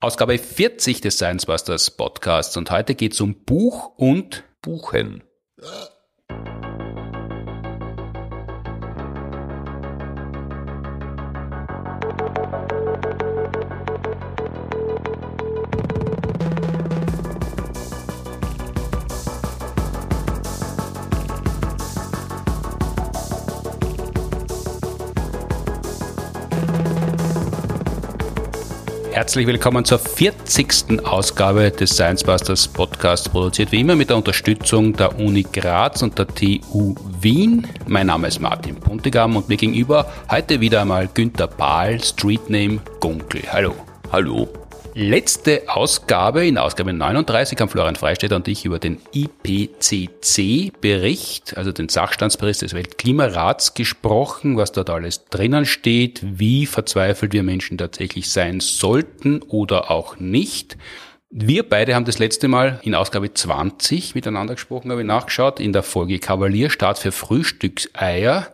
Ausgabe 40 des Science Busters Podcasts und heute geht es um Buch und Buchen. Herzlich willkommen zur 40. Ausgabe des Science Busters Podcasts, produziert wie immer mit der Unterstützung der Uni Graz und der TU Wien. Mein Name ist Martin Puntigam und mir gegenüber heute wieder einmal Günter Bahl, Streetname Gunkel. Hallo. Hallo. Letzte Ausgabe, in Ausgabe 39, haben Florian Freistetter und ich über den IPCC-Bericht, also den Sachstandsbericht des Weltklimarats gesprochen, was dort alles drinnen steht, wie verzweifelt wir Menschen tatsächlich sein sollten oder auch nicht. Wir beide haben das letzte Mal in Ausgabe 20 miteinander gesprochen, habe ich nachgeschaut, in der Folge Kavalierstart für Frühstückseier.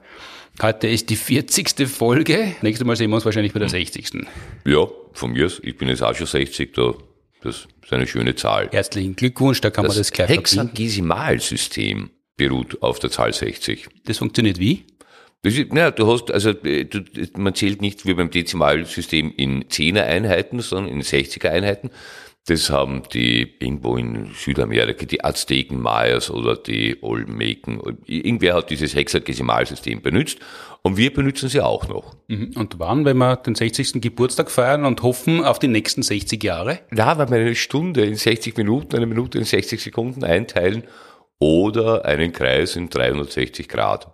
Heute ist die 40. Folge. Nächstes Mal sehen wir uns wahrscheinlich bei der 60. Ja, von mir aus. Ich bin jetzt auch schon 60, da, das ist eine schöne Zahl. Herzlichen Glückwunsch, da kann das man das gleich Hexagesimalsystem beruht auf der Zahl 60. Das funktioniert wie? Das ist, naja, du hast, also du, man zählt nicht wie beim Dezimalsystem in Zehner-Einheiten, sondern in 60er-Einheiten. Das haben die irgendwo in Südamerika, die Azteken, Mayas oder die Olmeken. Irgendwer hat dieses Hexadesimalsystem benutzt und wir benutzen sie auch noch. Mhm. Und wann, wenn wir den 60. Geburtstag feiern und hoffen auf die nächsten 60 Jahre? Ja, wenn wir eine Stunde in 60 Minuten, eine Minute in 60 Sekunden einteilen oder einen Kreis in 360 Grad.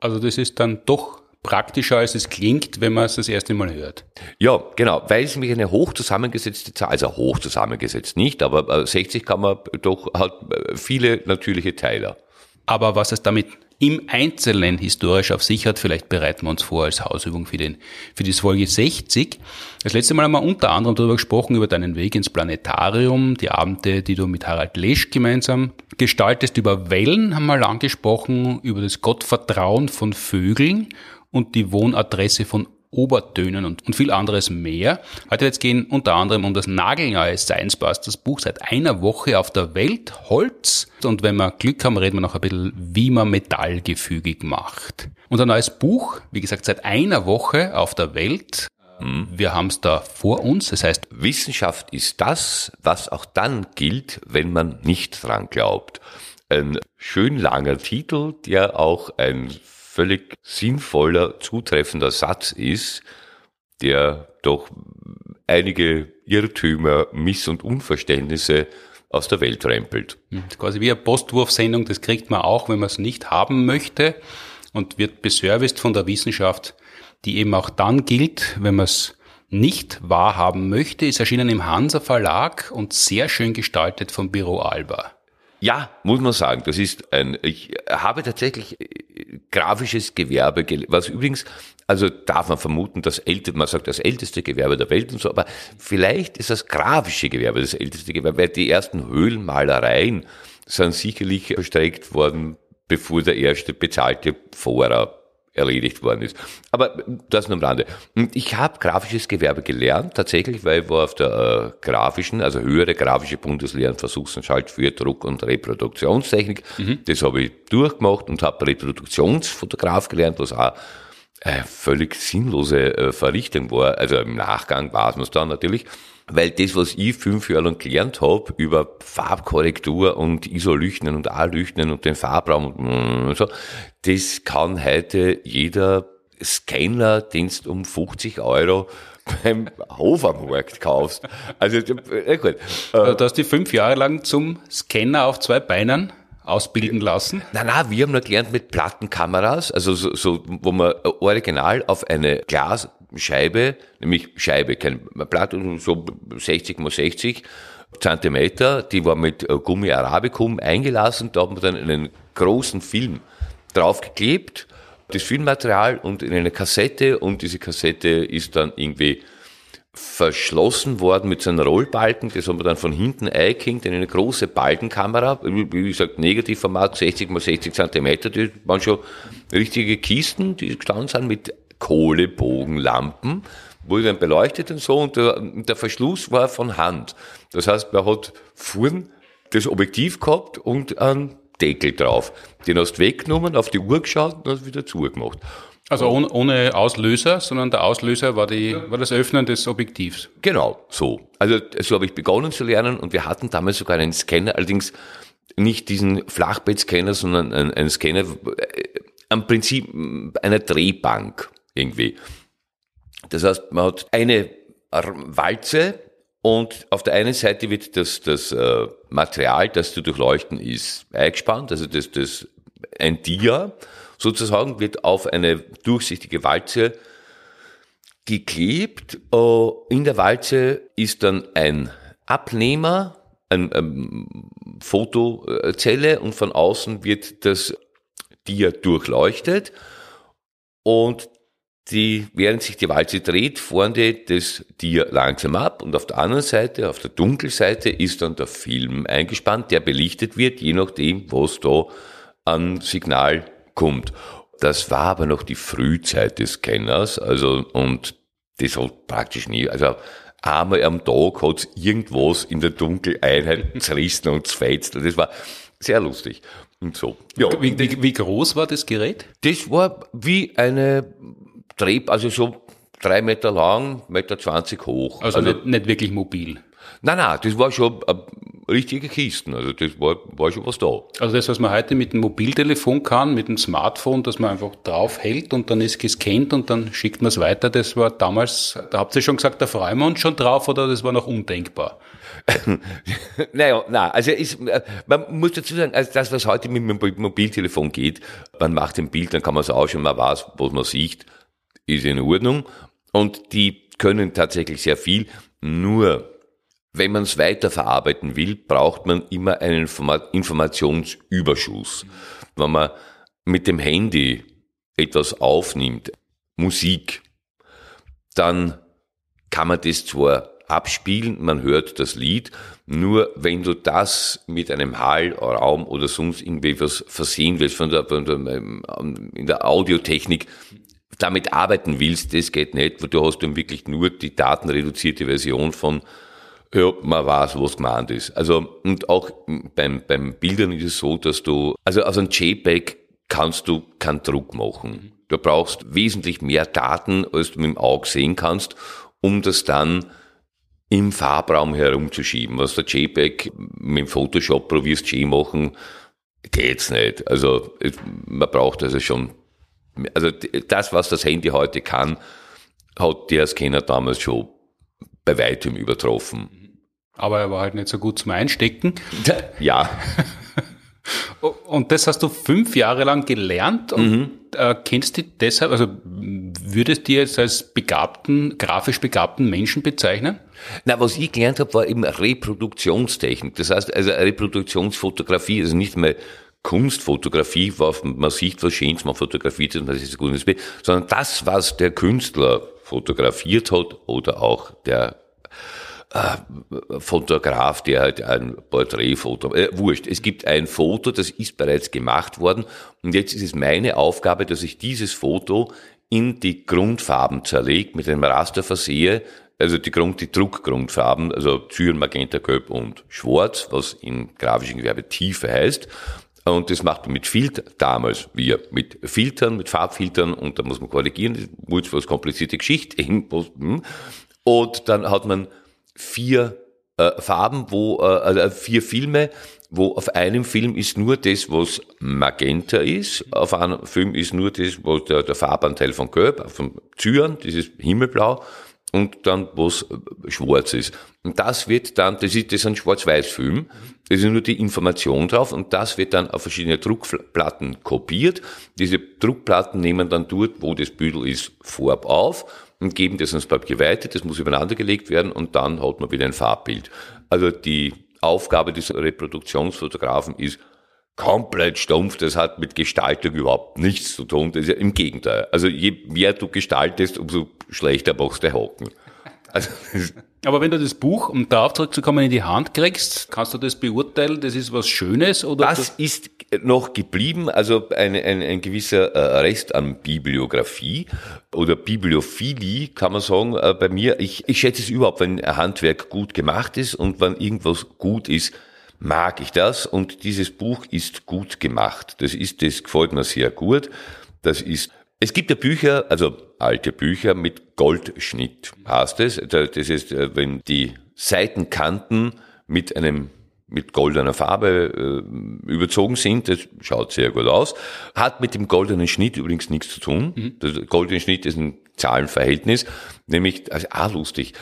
Also das ist dann doch praktischer, als es klingt, wenn man es das erste Mal hört. Ja, genau, weil es nämlich eine hoch zusammengesetzte Zahl, also hoch zusammengesetzt nicht, aber 60 kann man doch, hat viele natürliche Teiler. Aber was es damit im Einzelnen historisch auf sich hat, vielleicht bereiten wir uns vor als Hausübung für, den, für die Folge 60. Das letzte Mal haben wir unter anderem darüber gesprochen, über deinen Weg ins Planetarium, die Abende, die du mit Harald Lesch gemeinsam gestaltest, über Wellen haben wir lang gesprochen, über das Gottvertrauen von Vögeln und die Wohnadresse von Obertönen und, und viel anderes mehr. Heute wird es gehen unter anderem um das nagelneue Science Busters Buch seit einer Woche auf der Welt, Holz. Und wenn wir Glück haben, reden wir noch ein bisschen, wie man Metall gefügig macht. Unser neues Buch, wie gesagt, seit einer Woche auf der Welt. Hm. Wir haben es da vor uns. Das heißt, Wissenschaft ist das, was auch dann gilt, wenn man nicht dran glaubt. Ein schön langer Titel, der auch ein völlig sinnvoller, zutreffender Satz ist, der doch einige Irrtümer, Miss- und Unverständnisse aus der Welt rempelt. Quasi wie eine Postwurfsendung, das kriegt man auch, wenn man es nicht haben möchte und wird beserviced von der Wissenschaft, die eben auch dann gilt, wenn man es nicht wahrhaben möchte, ist erschienen im Hansa Verlag und sehr schön gestaltet vom Büro Alba. Ja, muss man sagen, das ist ein, ich habe tatsächlich äh, grafisches Gewerbe, was übrigens, also darf man vermuten, das älteste, man sagt das älteste Gewerbe der Welt und so, aber vielleicht ist das grafische Gewerbe das älteste Gewerbe, weil die ersten Höhlenmalereien sind sicherlich verstreckt worden, bevor der erste bezahlte Vorrat erledigt worden ist. Aber das nur am Rande. Ich habe grafisches Gewerbe gelernt, tatsächlich, weil ich war auf der äh, grafischen, also höhere grafische Bundeslehre und Versuchsanstalt für Druck- und Reproduktionstechnik. Mhm. Das habe ich durchgemacht und habe Reproduktionsfotograf gelernt, was auch eine völlig sinnlose äh, Verrichtung war. Also im Nachgang war es dann natürlich weil das, was ich fünf Jahre lang gelernt habe über Farbkorrektur und Isolüchtnen und A-Lüchtnen und den Farbraum und so, das kann heute jeder Scanner, den du um 50 Euro beim Hofermarkt kaufst. Also, äh, gut. Äh, du hast die fünf Jahre lang zum Scanner auf zwei Beinen ausbilden lassen? Nein, nein, wir haben nur gelernt mit Plattenkameras, also so, so wo man original auf eine Glasscheibe, nämlich Scheibe, kein Platte, so 60 mal 60 Zentimeter, die war mit äh, Gummi Arabicum eingelassen, da hat man dann einen großen Film draufgeklebt, das Filmmaterial und in eine Kassette und diese Kassette ist dann irgendwie verschlossen worden mit so einem Rollbalken, das haben wir dann von hinten eingehängt in eine große Balkenkamera, wie gesagt, Negativformat, 60 mal 60 Zentimeter, die waren schon richtige Kisten, die gestanden sind mit Kohlebogenlampen, wurde dann beleuchtet und so und der, der Verschluss war von Hand. Das heißt, man hat vorn das Objektiv gehabt und einen Deckel drauf. Den hast du weggenommen, auf die Uhr geschaut und hast wieder zugemacht. Also ohne, ohne Auslöser, sondern der Auslöser war, die, war das Öffnen des Objektivs. Genau, so. Also so habe ich begonnen zu lernen und wir hatten damals sogar einen Scanner, allerdings nicht diesen Flachbettscanner, sondern einen, einen Scanner äh, am Prinzip einer Drehbank irgendwie. Das heißt, man hat eine Walze und auf der einen Seite wird das, das äh, Material, das zu durchleuchten ist, eingespannt, also das, das ein Dia sozusagen wird auf eine durchsichtige Walze geklebt. Äh, in der Walze ist dann ein Abnehmer, ein, ein Fotozelle und von außen wird das Dia durchleuchtet und die, während sich die Walze dreht, vorne das Tier langsam ab und auf der anderen Seite, auf der Dunkelseite, ist dann der Film eingespannt, der belichtet wird, je nachdem, was da an Signal kommt. Das war aber noch die Frühzeit des Scanners, also, und das hat praktisch nie, also, einmal am Tag hat's irgendwas in der Dunkeleinheit zerrissen und zerfetzt. Das war sehr lustig. Und so. Ja. Wie, wie, wie groß war das Gerät? Das war wie eine Dreh, also so drei Meter lang, Meter zwanzig hoch. Also, also nicht, nicht, wirklich mobil. Nein, nein, das war schon eine richtige Kisten. Also das war, war schon was da. Also das, was man heute mit dem Mobiltelefon kann, mit dem Smartphone, dass man einfach drauf hält und dann ist gescannt und dann schickt man es weiter, das war damals, da habt ihr schon gesagt, da freuen wir uns schon drauf oder das war noch undenkbar? naja, nein, also ist, man muss dazu sagen, also das, was heute mit dem Mobiltelefon geht, man macht ein Bild, dann kann man es ausschauen, man weiß, was man sieht ist in Ordnung. Und die können tatsächlich sehr viel. Nur, wenn man es weiterverarbeiten will, braucht man immer einen Informationsüberschuss. Wenn man mit dem Handy etwas aufnimmt, Musik, dann kann man das zwar abspielen, man hört das Lied, nur wenn du das mit einem Hallraum oder sonst irgendwie was versehen willst, von der, von der, in der Audiotechnik, damit arbeiten willst, das geht nicht, weil du hast dann wirklich nur die datenreduzierte Version von, ja, man weiß, was gemeint ist. Also, und auch beim, beim Bildern ist es so, dass du, also aus einem JPEG kannst du keinen Druck machen. Du brauchst wesentlich mehr Daten, als du mit dem Auge sehen kannst, um das dann im Farbraum herumzuschieben. Was der JPEG mit dem Photoshop probierst, J machen, geht's nicht. Also, man braucht also schon also das, was das Handy heute kann, hat der Scanner damals schon bei weitem übertroffen. Aber er war halt nicht so gut zum Einstecken. Ja. Und das hast du fünf Jahre lang gelernt und mhm. äh, kennst du deshalb, also würdest du jetzt als begabten, grafisch begabten Menschen bezeichnen? Na, was ich gelernt habe, war eben Reproduktionstechnik. Das heißt, also Reproduktionsfotografie, also nicht mehr Kunstfotografie, wo man sieht, was Schönes man fotografiert und das ist ein gutes Bild, sondern das, was der Künstler fotografiert hat oder auch der äh, Fotograf, der halt ein Porträtfoto, äh, wurscht. Es gibt ein Foto, das ist bereits gemacht worden und jetzt ist es meine Aufgabe, dass ich dieses Foto in die Grundfarben zerlegt, mit einem Raster versehe, also die Grund, die Druckgrundfarben, also Zyren, Magenta, Gelb und Schwarz, was in grafischen Gewerbe Tiefe heißt. Und das macht man mit Filtern, damals wir, mit Filtern, mit Farbfiltern und da muss man korrigieren, das ist was komplizierte Geschichte. Hm. Und dann hat man vier äh, Farben, wo, äh, also vier Filme, wo auf einem Film ist nur das, was Magenta ist, auf einem Film ist nur das, was der, der Farbanteil von Gelb, auf dem Zyren, dieses Himmelblau, und dann was schwarz ist. Und das wird dann, das ist, das ist ein Schwarz-Weiß-Film, das ist nur die Information drauf und das wird dann auf verschiedene Druckplatten kopiert. Diese Druckplatten nehmen dann dort, wo das Büdel ist, Farb auf und geben das ans Papier weiter, das muss übereinander gelegt werden und dann hat man wieder ein Farbbild. Also die Aufgabe des Reproduktionsfotografen ist, komplett stumpf, das hat mit Gestaltung überhaupt nichts zu tun. Das ist ja im Gegenteil. Also je mehr du gestaltest, umso schlechter machst du Haken. Also Aber wenn du das Buch, um darauf zurückzukommen, in die Hand kriegst, kannst du das beurteilen, das ist was Schönes oder? Das ist noch geblieben, also ein, ein, ein gewisser äh, Rest an Bibliografie oder Bibliophilie, kann man sagen, äh, bei mir. Ich, ich schätze es überhaupt, wenn ein Handwerk gut gemacht ist und wenn irgendwas gut ist, mag ich das und dieses Buch ist gut gemacht. Das ist, das gefällt mir sehr gut. Das ist es gibt ja Bücher, also alte Bücher mit Goldschnitt, heißt es. Das ist, äh, wenn die Seitenkanten mit einem mit goldener Farbe äh, überzogen sind. Das schaut sehr gut aus. Hat mit dem goldenen Schnitt übrigens nichts zu tun. Mhm. Der goldene Schnitt ist ein Zahlenverhältnis, nämlich, also ah, lustig.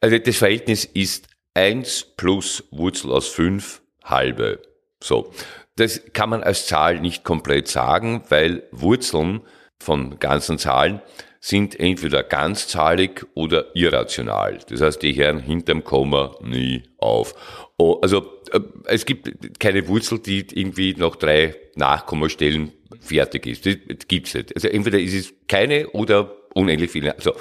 Also das Verhältnis ist eins plus Wurzel aus fünf halbe. So. Das kann man als Zahl nicht komplett sagen, weil Wurzeln von ganzen Zahlen sind entweder ganzzahlig oder irrational. Das heißt, die hören hinterm Komma nie auf. Oh, also äh, es gibt keine Wurzel, die irgendwie nach drei Nachkommastellen fertig ist. Das gibt's nicht. Also entweder ist es keine oder unendlich viele. Also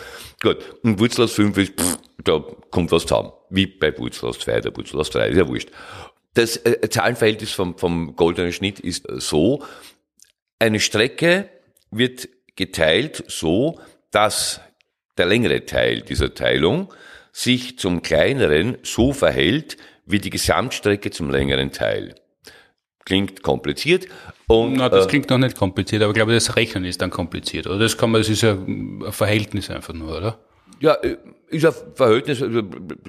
gut. Und Wurzel aus fünf ist, pff, da kommt was zusammen. Wie bei Wurzel aus zwei, der Wurzel aus drei, ist ja wurscht. Das äh, Zahlenverhältnis vom, vom goldenen Schnitt ist so, eine Strecke wird geteilt so, dass der längere Teil dieser Teilung sich zum kleineren so verhält wie die Gesamtstrecke zum längeren Teil. Klingt kompliziert. Und, Na, das äh, klingt noch nicht kompliziert, aber ich glaube, das Rechnen ist dann kompliziert. Oder das kann man, das ist ja ein Verhältnis einfach nur, oder? Ja, äh, ist ein Verhältnis, also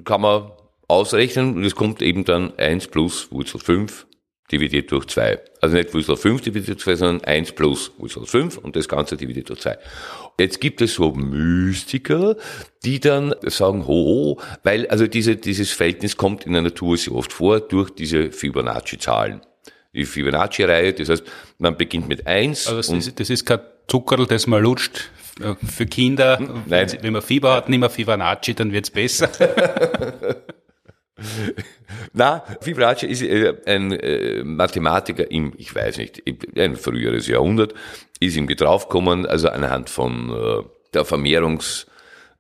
kann man ausrechnen und es kommt eben dann 1 plus Wurzel 5 dividiert durch 2. Also nicht Wurzel 5 dividiert durch 2, sondern 1 plus Wurzel 5 und das Ganze dividiert durch 2. Jetzt gibt es so Mystiker, die dann sagen, ho, ho, weil also diese, dieses Verhältnis kommt in der Natur sehr oft vor durch diese Fibonacci-Zahlen. Die Fibonacci-Reihe, das heißt, man beginnt mit 1. Also das, ist, das ist kein Zuckerl, das man lutscht äh, für Kinder. Nein. Wenn man Fieber hat, nimm mal Fibonacci, dann wird's besser. Na, Fibonacci ist äh, ein äh, Mathematiker im, ich weiß nicht, ein früheres Jahrhundert, ist ihm draufgekommen, also anhand von äh, der Vermehrungs,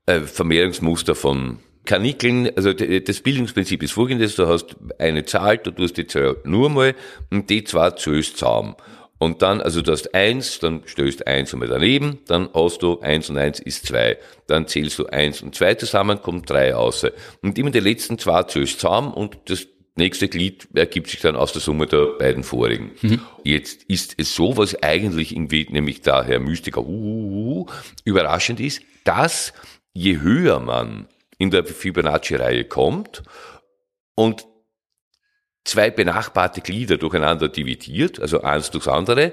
Vermehrungsmuster von Kanikeln, also das Bildungsprinzip ist folgendes, du hast eine Zahl, du tust die Zahl nur mal und die zwei zählst zusammen. Und dann, also du hast eins, dann stößt eins einmal daneben, dann hast du eins und eins ist zwei. Dann zählst du eins und zwei zusammen, kommt drei raus. Und immer die letzten zwei zählst zusammen und das nächste Glied ergibt sich dann aus der Summe der beiden vorigen. Mhm. Jetzt ist es so, was eigentlich irgendwie, nämlich daher Mystiker, uh, uh, uh, überraschend ist, dass je höher man in der Fibonacci-Reihe kommt und zwei benachbarte Glieder durcheinander dividiert, also eins durchs andere,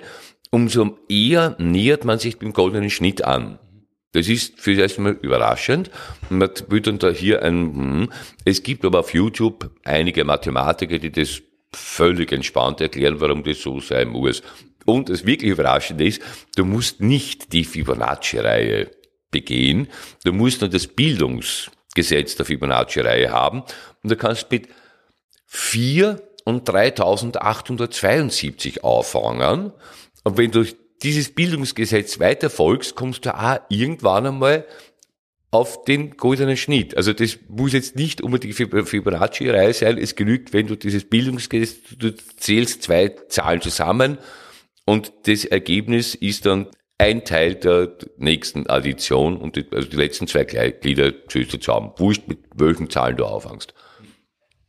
umso eher nähert man sich dem goldenen Schnitt an. Das ist für das erste Mal überraschend. Man wird dann da hier ein, hm. es gibt aber auf YouTube einige Mathematiker, die das völlig entspannt erklären, warum das so sein muss. Und das wirklich Überraschende ist, du musst nicht die Fibonacci-Reihe begehen, du musst nur das Bildungsgesetz der Fibonacci-Reihe haben und du kannst mit 4 und 3872 auffangen. Und wenn du dieses Bildungsgesetz weiter folgst, kommst du auch irgendwann einmal auf den goldenen Schnitt. Also das muss jetzt nicht unbedingt Fibonacci-Reihe sein. Es genügt, wenn du dieses Bildungsgesetz, du zählst zwei Zahlen zusammen und das Ergebnis ist dann ein Teil der nächsten Addition und die, also die letzten zwei Glieder zählst du zusammen. Wurscht, mit welchen Zahlen du aufhängst.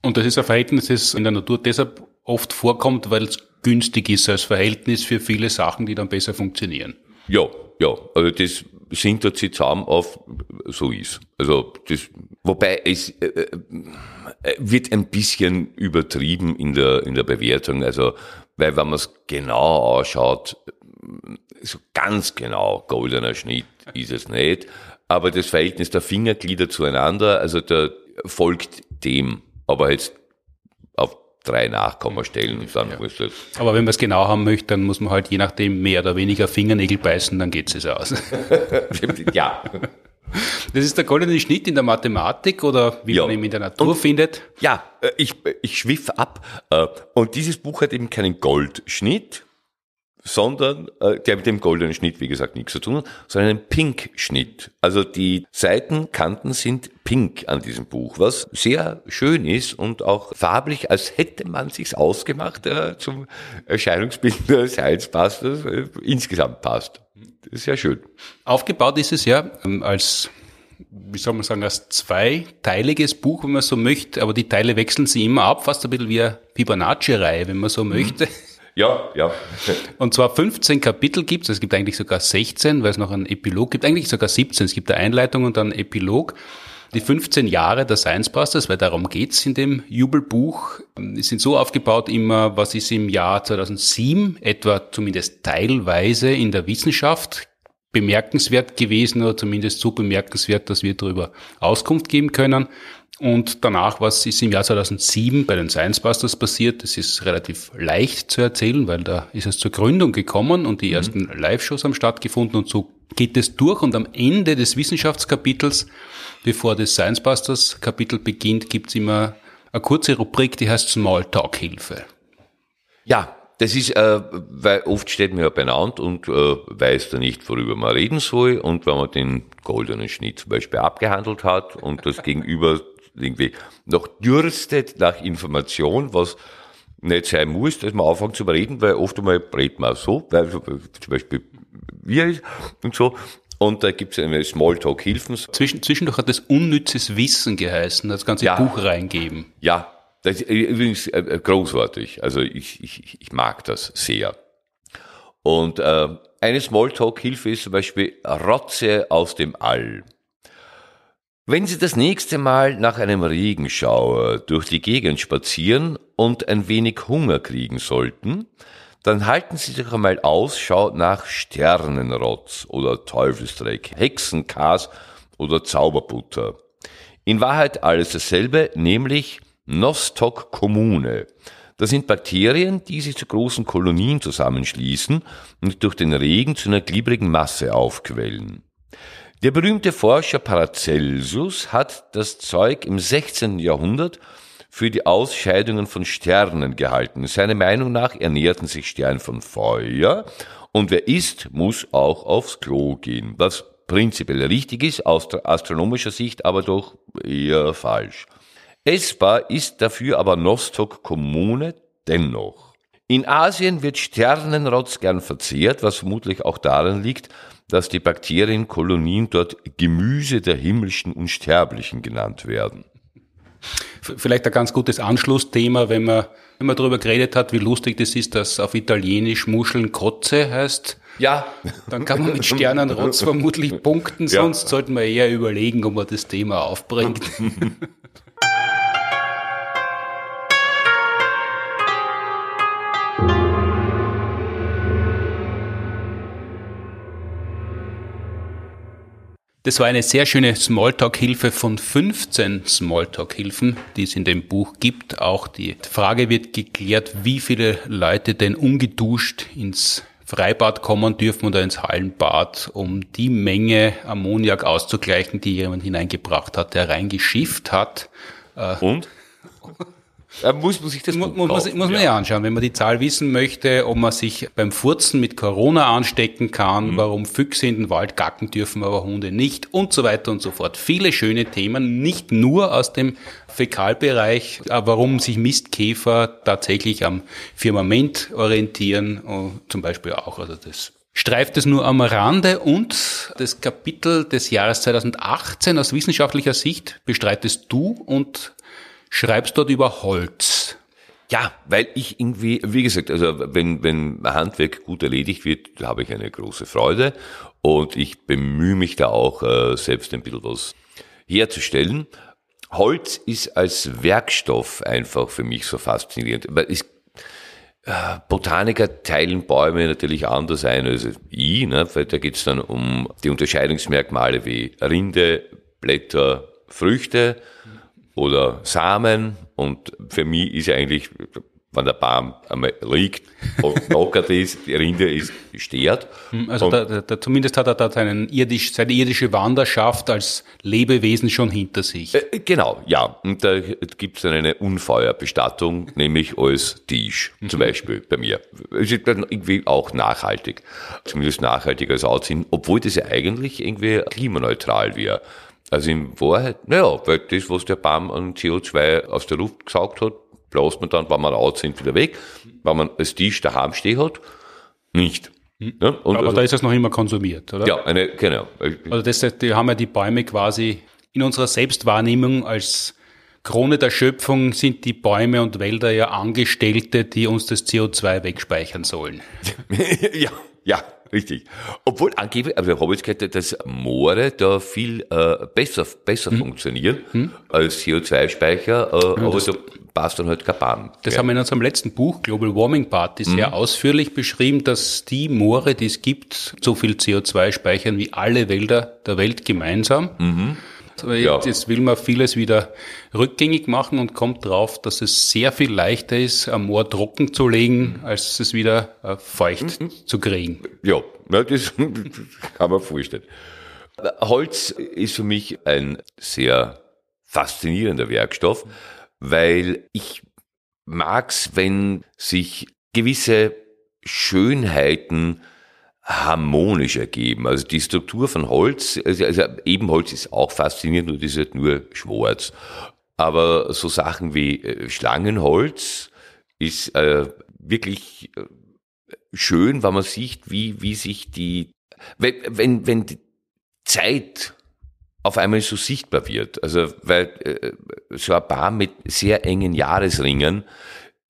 Und das ist ein Verhältnis, das in der Natur deshalb oft vorkommt, weil es günstig ist als Verhältnis für viele Sachen, die dann besser funktionieren. Ja, ja, also das sind dort zusammen auf, so ist. Also das, wobei es äh, äh, wird ein bisschen übertrieben in der, in der Bewertung, also, weil wenn man es genau anschaut, so ganz genau goldener Schnitt ist es nicht, aber das Verhältnis der Fingerglieder zueinander, also der folgt dem aber jetzt auf drei Nachkommastellen und dann ja. muss das. Aber wenn man es genau haben möchte, dann muss man halt je nachdem mehr oder weniger Fingernägel beißen, dann geht es aus. ja. Das ist der goldene Schnitt in der Mathematik oder wie ja. man ihn in der Natur und, findet? Ja, äh, ich, ich schwiff ab. Äh, und dieses Buch hat eben keinen Goldschnitt, sondern äh, der mit dem goldenen Schnitt, wie gesagt, nichts zu tun hat, sondern einen Pink-Schnitt. Also die Seitenkanten sind pink an diesem Buch, was sehr schön ist und auch farblich, als hätte man sich's ausgemacht äh, zum Erscheinungsbild des Heilsbusters äh, insgesamt passt. Das ist sehr schön. Aufgebaut ist es ja ähm, als wie soll man sagen, als zweiteiliges Buch, wenn man so möchte, aber die Teile wechseln sie immer ab, fast ein bisschen wie eine Fibonacci-Reihe, wenn man so möchte. Ja, ja. Und zwar 15 Kapitel gibt es, es gibt eigentlich sogar 16, weil es noch einen Epilog gibt, eigentlich sogar 17, es gibt eine Einleitung und dann einen Epilog. Die 15 Jahre der Science Busters, weil darum geht's in dem Jubelbuch, sind so aufgebaut immer, was ist im Jahr 2007 etwa zumindest teilweise in der Wissenschaft bemerkenswert gewesen oder zumindest so bemerkenswert, dass wir darüber Auskunft geben können. Und danach, was ist im Jahr 2007 bei den Science Busters passiert, das ist relativ leicht zu erzählen, weil da ist es zur Gründung gekommen und die mhm. ersten Live-Shows haben stattgefunden und so geht es durch und am Ende des Wissenschaftskapitels, bevor das Science Busters Kapitel beginnt, gibt's immer eine kurze Rubrik, die heißt Smalltalk-Hilfe. Ja, das ist, äh, weil oft steht man ja beieinander und äh, weiß da nicht, worüber man reden soll. Und wenn man den goldenen Schnitt zum Beispiel abgehandelt hat und das Gegenüber irgendwie noch dürstet nach Information, was nicht sein muss, dass man anfängt zu reden, weil oft einmal redet man so, weil zum Beispiel wir und so. Und da gibt es eine Smalltalk-Hilfen. Zwischen, zwischendurch hat es unnützes Wissen geheißen, das ganze ja. Buch reingeben. Ja, das ist übrigens äh, großartig. Also ich, ich, ich mag das sehr. Und äh, eine Smalltalk-Hilfe ist zum Beispiel Rotze aus dem All. Wenn Sie das nächste Mal nach einem Regenschauer durch die Gegend spazieren und ein wenig Hunger kriegen sollten, dann halten Sie sich einmal Ausschau nach Sternenrotz oder Teufelsdreck, Hexenkas oder Zauberbutter. In Wahrheit alles dasselbe, nämlich Nostoc Kommune. Das sind Bakterien, die sich zu großen Kolonien zusammenschließen und durch den Regen zu einer gliedrigen Masse aufquellen. Der berühmte Forscher Paracelsus hat das Zeug im 16. Jahrhundert für die Ausscheidungen von Sternen gehalten. Seiner Meinung nach ernährten sich Sterne von Feuer und wer isst, muss auch aufs Klo gehen, was prinzipiell richtig ist, aus astronomischer Sicht aber doch eher falsch. Essbar ist dafür aber Nostok Kommune dennoch. In Asien wird Sternenrotz gern verzehrt, was vermutlich auch daran liegt, dass die Bakterienkolonien dort Gemüse der himmlischen Unsterblichen genannt werden. Vielleicht ein ganz gutes Anschlussthema, wenn man, wenn man darüber geredet hat, wie lustig das ist, dass auf Italienisch Muscheln Kotze heißt. Ja. Dann kann man mit Sternenrotz vermutlich punkten, sonst ja. sollten wir eher überlegen, ob man das Thema aufbringt. Das war eine sehr schöne Smalltalk-Hilfe von 15 Smalltalk-Hilfen, die es in dem Buch gibt. Auch die Frage wird geklärt, wie viele Leute denn ungeduscht ins Freibad kommen dürfen oder ins Hallenbad, um die Menge Ammoniak auszugleichen, die jemand hineingebracht hat, der reingeschifft hat. Und? Da muss man sich das muss, muss, muss man ja. ja anschauen, wenn man die Zahl wissen möchte, ob man sich beim Furzen mit Corona anstecken kann, mhm. warum Füchse in den Wald gacken dürfen, aber Hunde nicht und so weiter und so fort. Viele schöne Themen, nicht nur aus dem Fäkalbereich, warum sich Mistkäfer tatsächlich am Firmament orientieren, oh, zum Beispiel auch. Also das streift es nur am Rande und das Kapitel des Jahres 2018 aus wissenschaftlicher Sicht bestreitest du und schreibst dort über Holz. Ja, weil ich irgendwie, wie gesagt, also wenn, wenn Handwerk gut erledigt wird, habe ich eine große Freude und ich bemühe mich da auch äh, selbst ein bisschen was herzustellen. Holz ist als Werkstoff einfach für mich so faszinierend. Weil es, äh, Botaniker teilen Bäume natürlich anders ein als ich, ne? weil da geht es dann um die Unterscheidungsmerkmale wie Rinde, Blätter, Früchte oder Samen. Und für mich ist eigentlich wenn der Baum einmal liegt und lockert ist, die Rinde ist gestört. Hm, also da, da, zumindest hat er da seinen irdisch, seine irdische Wanderschaft als Lebewesen schon hinter sich. Äh, genau, ja. Und da gibt es dann eine Unfeuerbestattung, nämlich als Tisch, mhm. zum Beispiel bei mir. Es ist dann irgendwie auch nachhaltig, zumindest nachhaltiger als Aussehen, obwohl das ja eigentlich irgendwie klimaneutral wäre. Also in Wahrheit, naja, weil das, was der Baum an CO2 aus der Luft gesaugt hat, bläst man dann, wenn man out sind, wieder weg. Wenn man das Tisch daheim stehen hat, nicht. Hm. Ja, Aber also, da ist es noch immer konsumiert, oder? Ja, eine, genau. Also das, die haben ja die Bäume quasi in unserer Selbstwahrnehmung als Krone der Schöpfung sind die Bäume und Wälder ja Angestellte, die uns das CO2 wegspeichern sollen. ja, ja, richtig. Obwohl angeblich, aber habe ich gehört, dass Moore da viel äh, besser, besser hm. funktionieren hm. als CO2-Speicher, äh, ja, aber da passt dann halt kein Baum. Das ja. haben wir in unserem letzten Buch, Global Warming Party, sehr mhm. ausführlich beschrieben, dass die Moore, die es gibt, so viel CO2 speichern wie alle Wälder der Welt gemeinsam. Mhm. Ja. jetzt will man vieles wieder rückgängig machen und kommt drauf, dass es sehr viel leichter ist, am Moor trocken zu legen, als es wieder äh, feucht mhm. zu kriegen. Ja, das kann man vorstellen. Holz ist für mich ein sehr faszinierender Werkstoff, weil ich mag's, wenn sich gewisse Schönheiten harmonisch ergeben. Also die Struktur von Holz, also, also Ebenholz ist auch faszinierend, das ist halt nur schwarz. Aber so Sachen wie äh, Schlangenholz ist äh, wirklich äh, schön, wenn man sieht, wie, wie sich die, wenn, wenn, wenn die Zeit auf einmal so sichtbar wird. Also, weil äh, so ein paar mit sehr engen Jahresringen,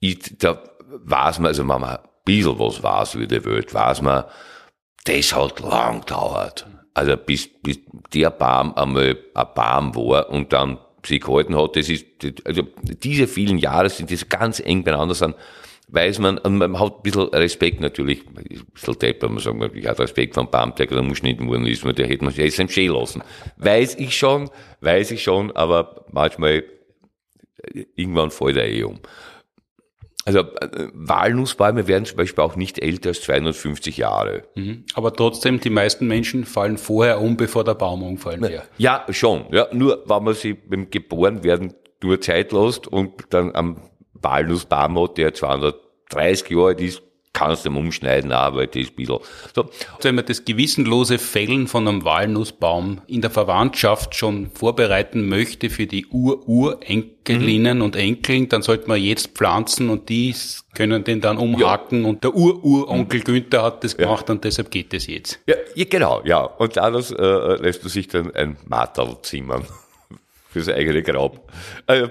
ich, da weiß man, also wenn man ein bisschen was weiß über die Welt, weiß man, das hat lang gedauert. Also bis, bis der Baum einmal ein Baum war und dann sich gehalten hat, das ist, also diese vielen Jahre sind das ganz eng beieinander sind, weiß man, und man hat ein bisschen Respekt natürlich, ein bisschen depp, wenn man sagt, ich habe Respekt vom Baum, der gerade geschnitten worden ist, der hätte man sich jetzt stehen lassen. Weiß ich schon, weiß ich schon, aber manchmal, irgendwann fällt er eh um. Also äh, Walnussbäume werden zum Beispiel auch nicht älter als 250 Jahre. Mhm. Aber trotzdem, die meisten Menschen fallen vorher um, bevor der Baum umfallen wäre. Ja, schon. Ja, nur wenn man sie beim Geborenwerden nur Zeit lässt und dann am Walnussbaum hat, der 230 Jahre alt ist, kannst du ihm umschneiden, aber das ist ein bisschen. So. Wenn man das gewissenlose Fällen von einem Walnussbaum in der Verwandtschaft schon vorbereiten möchte für die Ur-Urenkelinnen mhm. und Enkeln, dann sollte man jetzt pflanzen und die können den dann umhaken ja. und der Ur-Uronkel mhm. Günther hat das gemacht ja. und deshalb geht es jetzt. Ja, genau, ja. Und daraus äh, lässt man sich dann ein Matal zimmern fürs eigene Grab. Äh,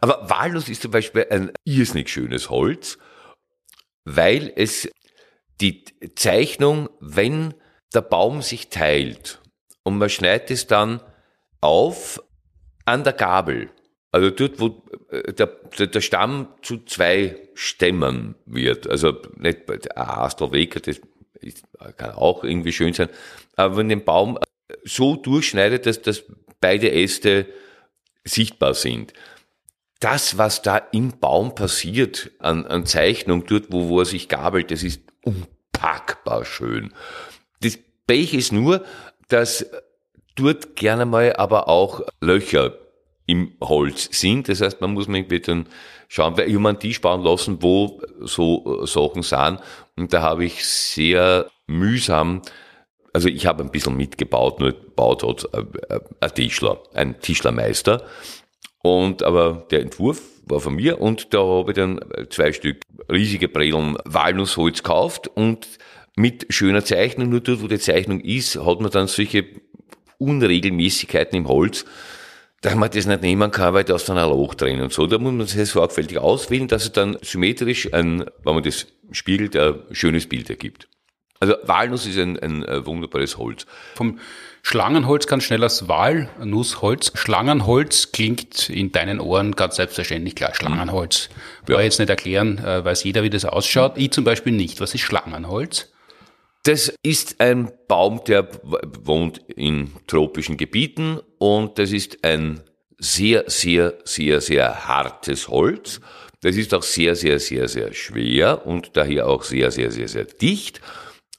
aber Walnuss ist zum Beispiel ein irrsinnig schönes Holz weil es die Zeichnung, wenn der Baum sich teilt. Und man schneidet es dann auf an der Gabel, also dort, wo äh, der, der Stamm zu zwei Stämmen wird, also nicht ein Astelweger, das kann auch irgendwie schön sein, aber wenn den Baum so durchschneidet, dass, dass beide Äste sichtbar sind das, was da im Baum passiert, an, an Zeichnung, dort, wo, wo er sich gabelt, das ist unpackbar schön. Das Pech ist nur, dass dort gerne mal aber auch Löcher im Holz sind. Das heißt, man muss irgendwie dann schauen, weil einen Tisch bauen lassen, wo so Sachen sind. Und da habe ich sehr mühsam, also ich habe ein bisschen mitgebaut, nur baut hat ein Tischler, ein Tischlermeister. Und aber der Entwurf war von mir und da habe ich dann zwei Stück riesige Brillen Walnussholz gekauft und mit schöner Zeichnung, nur dort, wo die Zeichnung ist, hat man dann solche Unregelmäßigkeiten im Holz, dass man das nicht nehmen kann, weil da ist dann ein Loch drin und so. Da muss man sehr sorgfältig auswählen, dass es dann symmetrisch ein, wenn man das spiegelt, ein schönes Bild ergibt. Also Walnuss ist ein, ein wunderbares Holz. Vom Schlangenholz ganz schnell als Walnussholz. Schlangenholz klingt in deinen Ohren ganz selbstverständlich klar. Schlangenholz. Ja. War jetzt nicht erklären, äh, weiß jeder, wie das ausschaut. Ich zum Beispiel nicht. Was ist Schlangenholz? Das ist ein Baum, der wohnt in tropischen Gebieten und das ist ein sehr, sehr, sehr, sehr hartes Holz. Das ist auch sehr, sehr, sehr, sehr schwer und daher auch sehr, sehr, sehr, sehr dicht.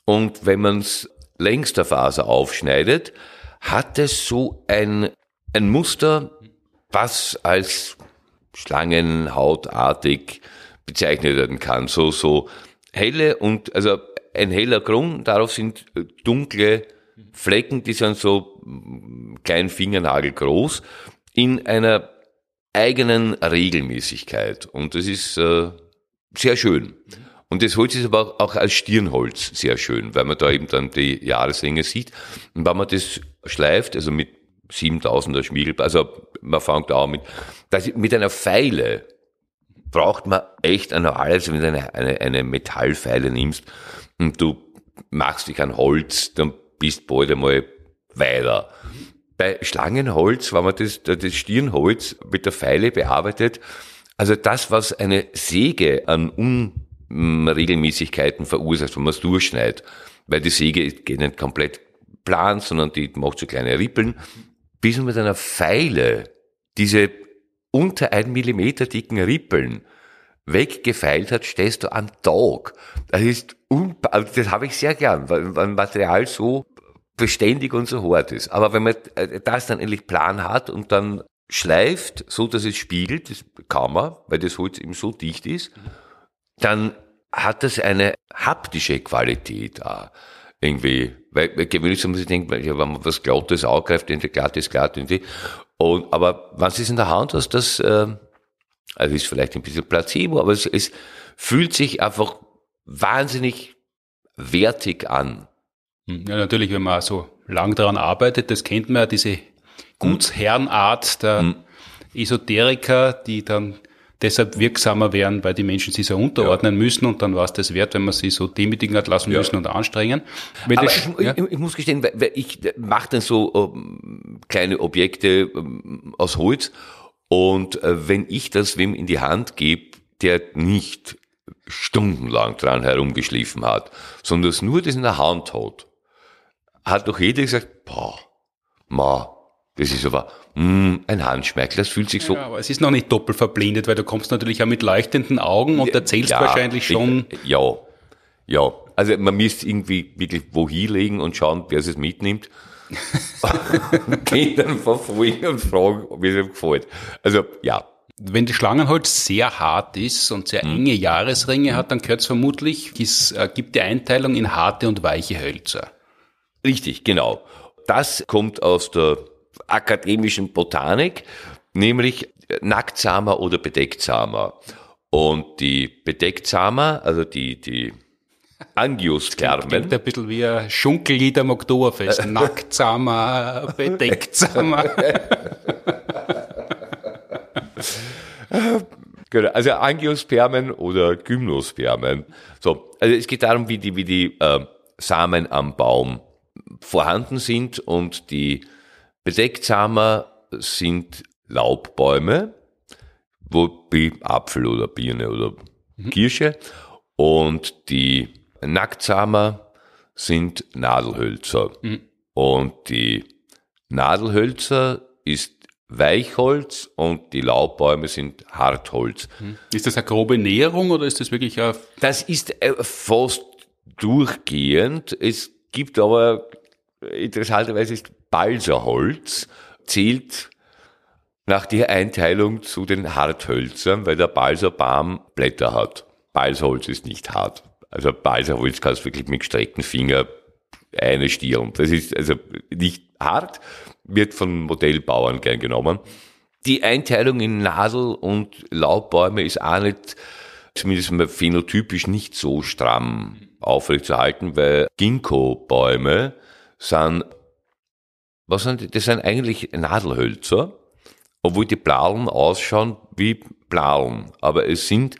Und wenn man es längs der Faser aufschneidet, hat es so ein, ein Muster, was als Schlangenhautartig bezeichnet werden kann. So, so helle und, also ein heller Grund, darauf sind dunkle Flecken, die sind so kleinen Fingernagel groß, in einer eigenen Regelmäßigkeit. Und das ist äh, sehr schön. Und das Holz ist aber auch als Stirnholz sehr schön, weil man da eben dann die Jahreslänge sieht. Und wenn man das schleift, also mit 7000er Schmiegel, also man fängt auch mit, das, mit einer Feile braucht man echt eine alles, wenn du eine, eine, eine Metallfeile nimmst und du machst dich an Holz, dann bist bald einmal weiter. Bei Schlangenholz, wenn man das, das Stirnholz mit der Feile bearbeitet, also das, was eine Säge an Unregelmäßigkeiten verursacht, wenn man es durchschneidet, weil die Säge geht nicht komplett plan, sondern die macht so kleine Rippeln, bis man mit einer Feile diese unter ein Millimeter dicken Rippeln weggefeilt hat, stehst du am Tag. Das ist also das habe ich sehr gern, weil, weil Material so beständig und so hart ist. Aber wenn man äh, das dann endlich Plan hat und dann schleift, so dass es spiegelt, das kann man, weil das Holz eben so dicht ist, dann hat das eine haptische Qualität auch. Irgendwie, weil, weil gewöhnlich so muss ich denken, wenn man was Glattes aufgreift, dann glatt ist glatt irgendwie. Und, aber was ist in der Hand hast, das, äh, also ist vielleicht ein bisschen Placebo, aber es, es fühlt sich einfach wahnsinnig wertig an. Hm, ja, natürlich, wenn man so lang daran arbeitet, das kennt man ja, diese Gutsherrenart der hm. Esoteriker, die dann deshalb wirksamer wären, weil die Menschen sich so unterordnen ja. müssen und dann war es das wert, wenn man sie so demütigen hat lassen ja. müssen und anstrengen. Wenn Aber das, ich, ja? ich, muss gestehen, weil ich mache dann so um, kleine Objekte um, aus Holz und uh, wenn ich das wem in die Hand gebe, der nicht stundenlang dran herumgeschliffen hat, sondern es nur das in der Hand hat, hat doch jeder gesagt, boah, ma, das ist aber mm, ein Handschmeichel, das fühlt sich so. Ja, aber es ist noch nicht doppelt verblindet, weil du kommst natürlich auch mit leuchtenden Augen und erzählst ja, wahrscheinlich schon. Ich, ja, ja. Also man müsste irgendwie wirklich wo hinlegen und schauen, wer es mitnimmt. Gehen dann verfolgen und fragen, ob es ihm gefällt. Also ja, wenn das Schlangenholz sehr hart ist und sehr mhm. enge Jahresringe hat, dann gehört es vermutlich, es äh, gibt die Einteilung in harte und weiche Hölzer. Richtig, genau. Das kommt aus der akademischen Botanik, nämlich Nacktsamer oder Bedecktsamer. Und die Bedecktsamer, also die, die Angiospermen. Klingt ein bisschen wie ein Schunkellied am Oktoberfest. Nacktsamer, Bedecktsamer. Genau, also Angiospermen oder Gymnospermen. So, also es geht darum, wie die, wie die äh, Samen am Baum vorhanden sind und die Bedecktsamer sind Laubbäume, wo wie Apfel oder Birne oder mhm. Kirsche und die Nacktsamer sind Nadelhölzer. Mhm. Und die Nadelhölzer ist Weichholz und die Laubbäume sind Hartholz. Hm. Ist das eine grobe Näherung oder ist das wirklich ein... Das ist äh, fast durchgehend. Es gibt aber, interessanterweise ist Balserholz, zählt nach der Einteilung zu den Harthölzern, weil der Balserbaum Blätter hat. Balserholz ist nicht hart. Also Balserholz kannst du wirklich mit gestreckten Finger eine Stirn. Das ist also nicht hart, wird von Modellbauern gern genommen. Die Einteilung in Nadel- und Laubbäume ist auch nicht, zumindest phänotypisch nicht so stramm aufrechtzuerhalten, weil Ginkgo-Bäume sind, was sind? Das sind eigentlich Nadelhölzer, obwohl die Blauen ausschauen wie Blauen, aber es sind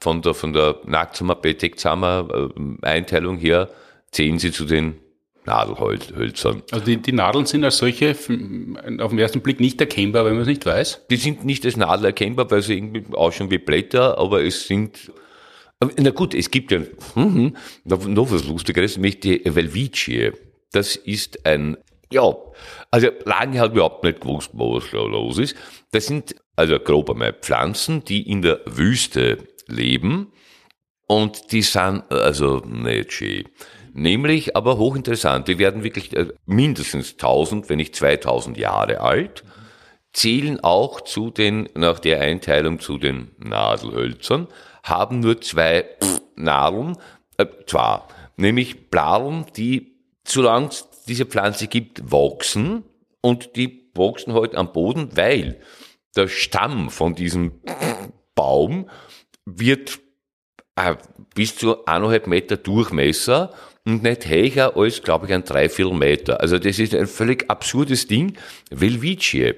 von der, von der Nacktsamer, Beteksamer äh, Einteilung her, zählen sie zu den Nadelhölzern. Also die, die Nadeln sind als solche auf den ersten Blick nicht erkennbar, wenn man es nicht weiß? Die sind nicht als Nadel erkennbar, weil sie irgendwie ausschauen wie Blätter, aber es sind na gut, es gibt ja hm, noch was Lustigeres, nämlich die Velvicie. Das ist ein Ja, also lange hat überhaupt nicht gewusst, was da los ist. Das sind also grob einmal Pflanzen, die in der Wüste leben und die sind also nicht schön. Nämlich aber hochinteressant, die werden wirklich äh, mindestens 1000, wenn nicht 2000 Jahre alt, zählen auch zu den, nach der Einteilung zu den Nadelhölzern, haben nur zwei Nadeln, äh, zwar, nämlich Bladeln, die, solange es diese Pflanze gibt, wachsen und die wachsen halt am Boden, weil der Stamm von diesem Baum wird äh, bis zu eineinhalb Meter Durchmesser und nicht höher als, glaube ich, ein Dreiviertel Meter. Also das ist ein völlig absurdes Ding. Velvicie.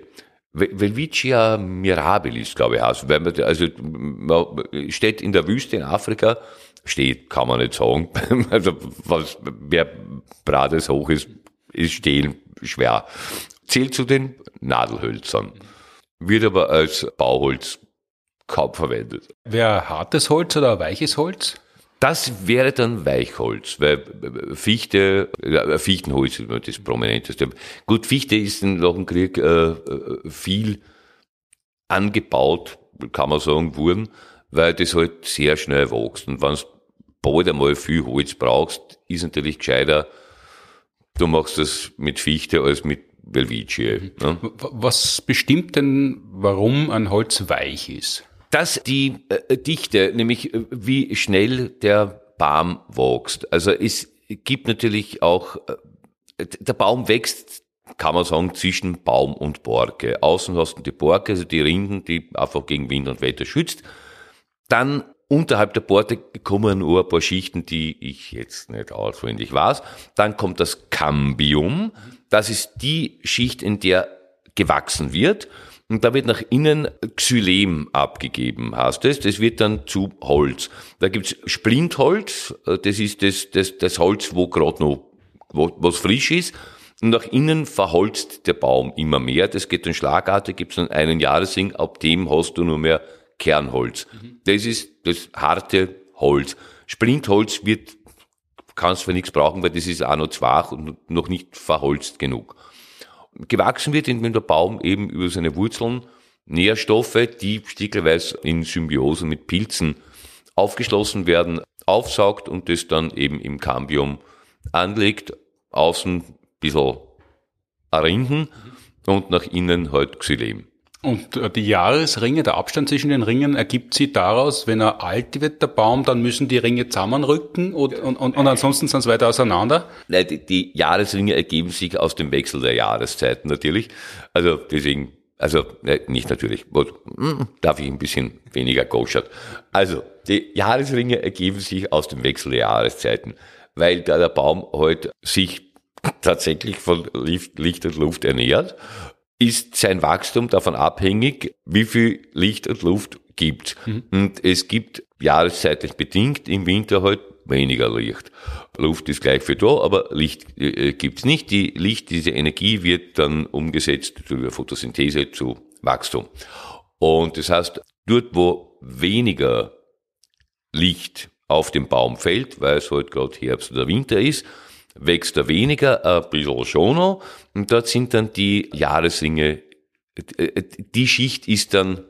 Velvicia mirabilis, glaube ich, heißt. Weil also, man steht in der Wüste in Afrika, steht, kann man nicht sagen. Also, was, wer Brades hoch ist, ist stehen schwer. Zählt zu den Nadelhölzern. Wird aber als Bauholz kaum verwendet. Wäre hartes Holz oder weiches Holz? Das wäre dann Weichholz, weil Fichte, Fichtenholz ist das prominenteste. Gut, Fichte ist nach dem Krieg äh, viel angebaut, kann man sagen, wurden, weil das halt sehr schnell wächst. Und wenn du bald einmal viel Holz brauchst, ist natürlich gescheiter, du machst das mit Fichte als mit Velvicie. Ne? Was bestimmt denn, warum ein Holz weich ist? dass die äh, Dichte, nämlich äh, wie schnell der Baum wächst. Also es gibt natürlich auch, äh, der Baum wächst, kann man sagen, zwischen Baum und Borke. Außen hast du die Borke, also die Rinden, die einfach gegen Wind und Wetter schützt. Dann unterhalb der Borke kommen nur ein paar Schichten, die ich jetzt nicht auswendig weiß. Dann kommt das Cambium. Das ist die Schicht, in der gewachsen wird. Und da wird nach innen Xylem abgegeben, heißt es. Das wird dann zu Holz. Da gibt's Splintholz, das ist das, das, das Holz, wo gerade noch wo, was frisch ist. Und nach innen verholzt der Baum immer mehr. Das geht dann schlagartig, gibt's dann einen Jahresring, ab dem hast du nur mehr Kernholz. Mhm. Das ist das harte Holz. Splintholz wird, kannst für nichts brauchen, weil das ist auch noch zwach und noch nicht verholzt genug gewachsen wird, indem der Baum eben über seine Wurzeln Nährstoffe, die stickelweise in Symbiose mit Pilzen aufgeschlossen werden, aufsaugt und das dann eben im Cambium anlegt, außen ein bisschen Rinden und nach innen halt Xylem. Und äh, die Jahresringe, der Abstand zwischen den Ringen ergibt sich daraus, wenn er alt wird, der Baum, dann müssen die Ringe zusammenrücken und, und, und, und ansonsten sind sie weiter auseinander? Nein, die, die Jahresringe ergeben sich aus dem Wechsel der Jahreszeiten natürlich. Also deswegen, also ne, nicht natürlich, hm, darf ich ein bisschen weniger goschert. Also die Jahresringe ergeben sich aus dem Wechsel der Jahreszeiten, weil da der Baum halt sich tatsächlich von Licht und Luft ernährt ist sein Wachstum davon abhängig, wie viel Licht und Luft gibt. Mhm. Und es gibt jahreszeitlich bedingt im Winter halt weniger Licht. Luft ist gleich für da, aber Licht äh, gibt's nicht. Die Licht, diese Energie wird dann umgesetzt durch Photosynthese zu Wachstum. Und das heißt, dort, wo weniger Licht auf den Baum fällt, weil es halt gerade Herbst oder Winter ist, wächst er weniger, ein bisschen schon noch. Und dort sind dann die Jahresringe, äh, die Schicht ist dann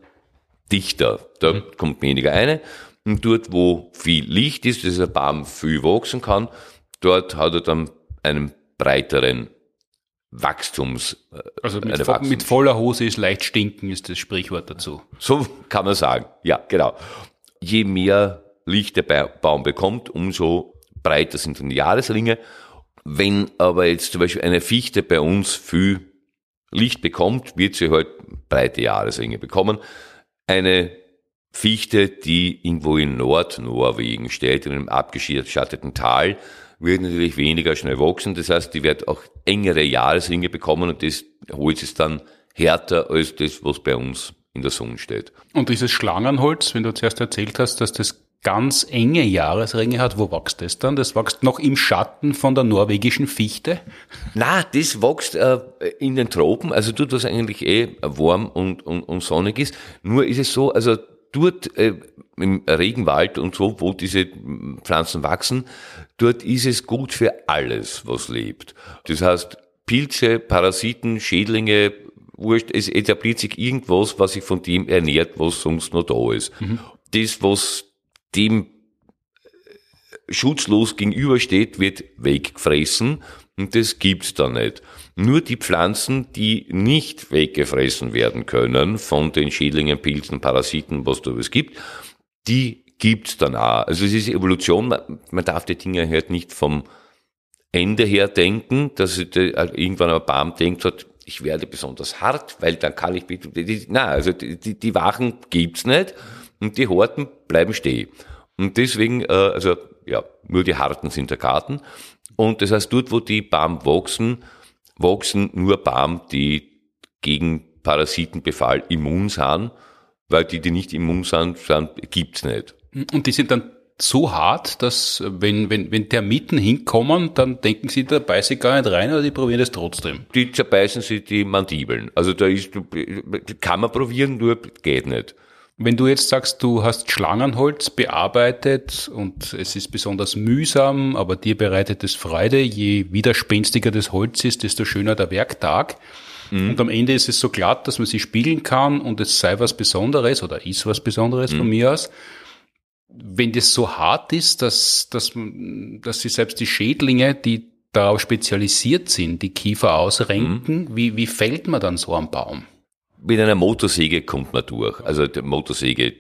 dichter. Da mhm. kommt weniger eine. Und dort, wo viel Licht ist, dass der Baum viel wachsen kann, dort hat er dann einen breiteren Wachstums. Äh, also mit, vo Wachstums mit voller Hose ist leicht stinken, ist das Sprichwort dazu. So kann man sagen. Ja, genau. Je mehr Licht der Baum bekommt, umso breiter sind dann die Jahresringe wenn aber jetzt zum Beispiel eine Fichte bei uns viel Licht bekommt, wird sie halt breite Jahresringe bekommen. Eine Fichte, die irgendwo in Nordnorwegen steht, in einem abgeschatteten Tal, wird natürlich weniger schnell wachsen. Das heißt, die wird auch engere Jahresringe bekommen und das Holz ist dann härter als das, was bei uns in der Sonne steht. Und dieses Schlangenholz, wenn du zuerst erzählt hast, dass das ganz enge Jahresringe hat, wo wächst das dann? Das wächst noch im Schatten von der norwegischen Fichte? Na, das wächst äh, in den Tropen, also dort, was eigentlich eh warm und, und, und sonnig ist. Nur ist es so, also dort äh, im Regenwald und so, wo diese Pflanzen wachsen, dort ist es gut für alles, was lebt. Das heißt, Pilze, Parasiten, Schädlinge, wurscht, es etabliert sich irgendwas, was sich von dem ernährt, was sonst noch da ist. Mhm. Das, was dem schutzlos gegenübersteht, wird weggefressen und das gibt's da nicht. Nur die Pflanzen, die nicht weggefressen werden können von den Schädlingen, Pilzen, Parasiten, was da es gibt, die gibt's dann auch. Also es ist Evolution, man, darf die Dinge halt nicht vom Ende her denken, dass irgendwann ein Baum denkt hat, ich werde besonders hart, weil dann kann ich, na, also die, die, die Wachen gibt's nicht und die Horten bleiben stehen. Und deswegen, äh, also ja, nur die Harten sind der Garten. Und das heißt, dort, wo die Baum wachsen, wachsen nur Baum, die gegen Parasitenbefall immun sind, weil die, die nicht immun sind, sind gibt's nicht. Und die sind dann so hart, dass wenn, wenn, wenn Termiten hinkommen, dann denken sie, da beiße ich gar nicht rein, oder die probieren es trotzdem. Die zerbeißen sich die Mandibeln. Also da ist, kann man probieren, nur geht nicht. Wenn du jetzt sagst, du hast Schlangenholz bearbeitet und es ist besonders mühsam, aber dir bereitet es Freude, je widerspenstiger das Holz ist, desto schöner der Werktag. Mhm. Und am Ende ist es so glatt, dass man sie spiegeln kann und es sei was Besonderes oder ist was Besonderes mhm. von mir aus. Wenn das so hart ist, dass, dass, dass sie selbst die Schädlinge, die darauf spezialisiert sind, die Kiefer ausrenken, mhm. wie, wie fällt man dann so am Baum? Mit einer Motorsäge kommt man durch. Also die Motorsäge.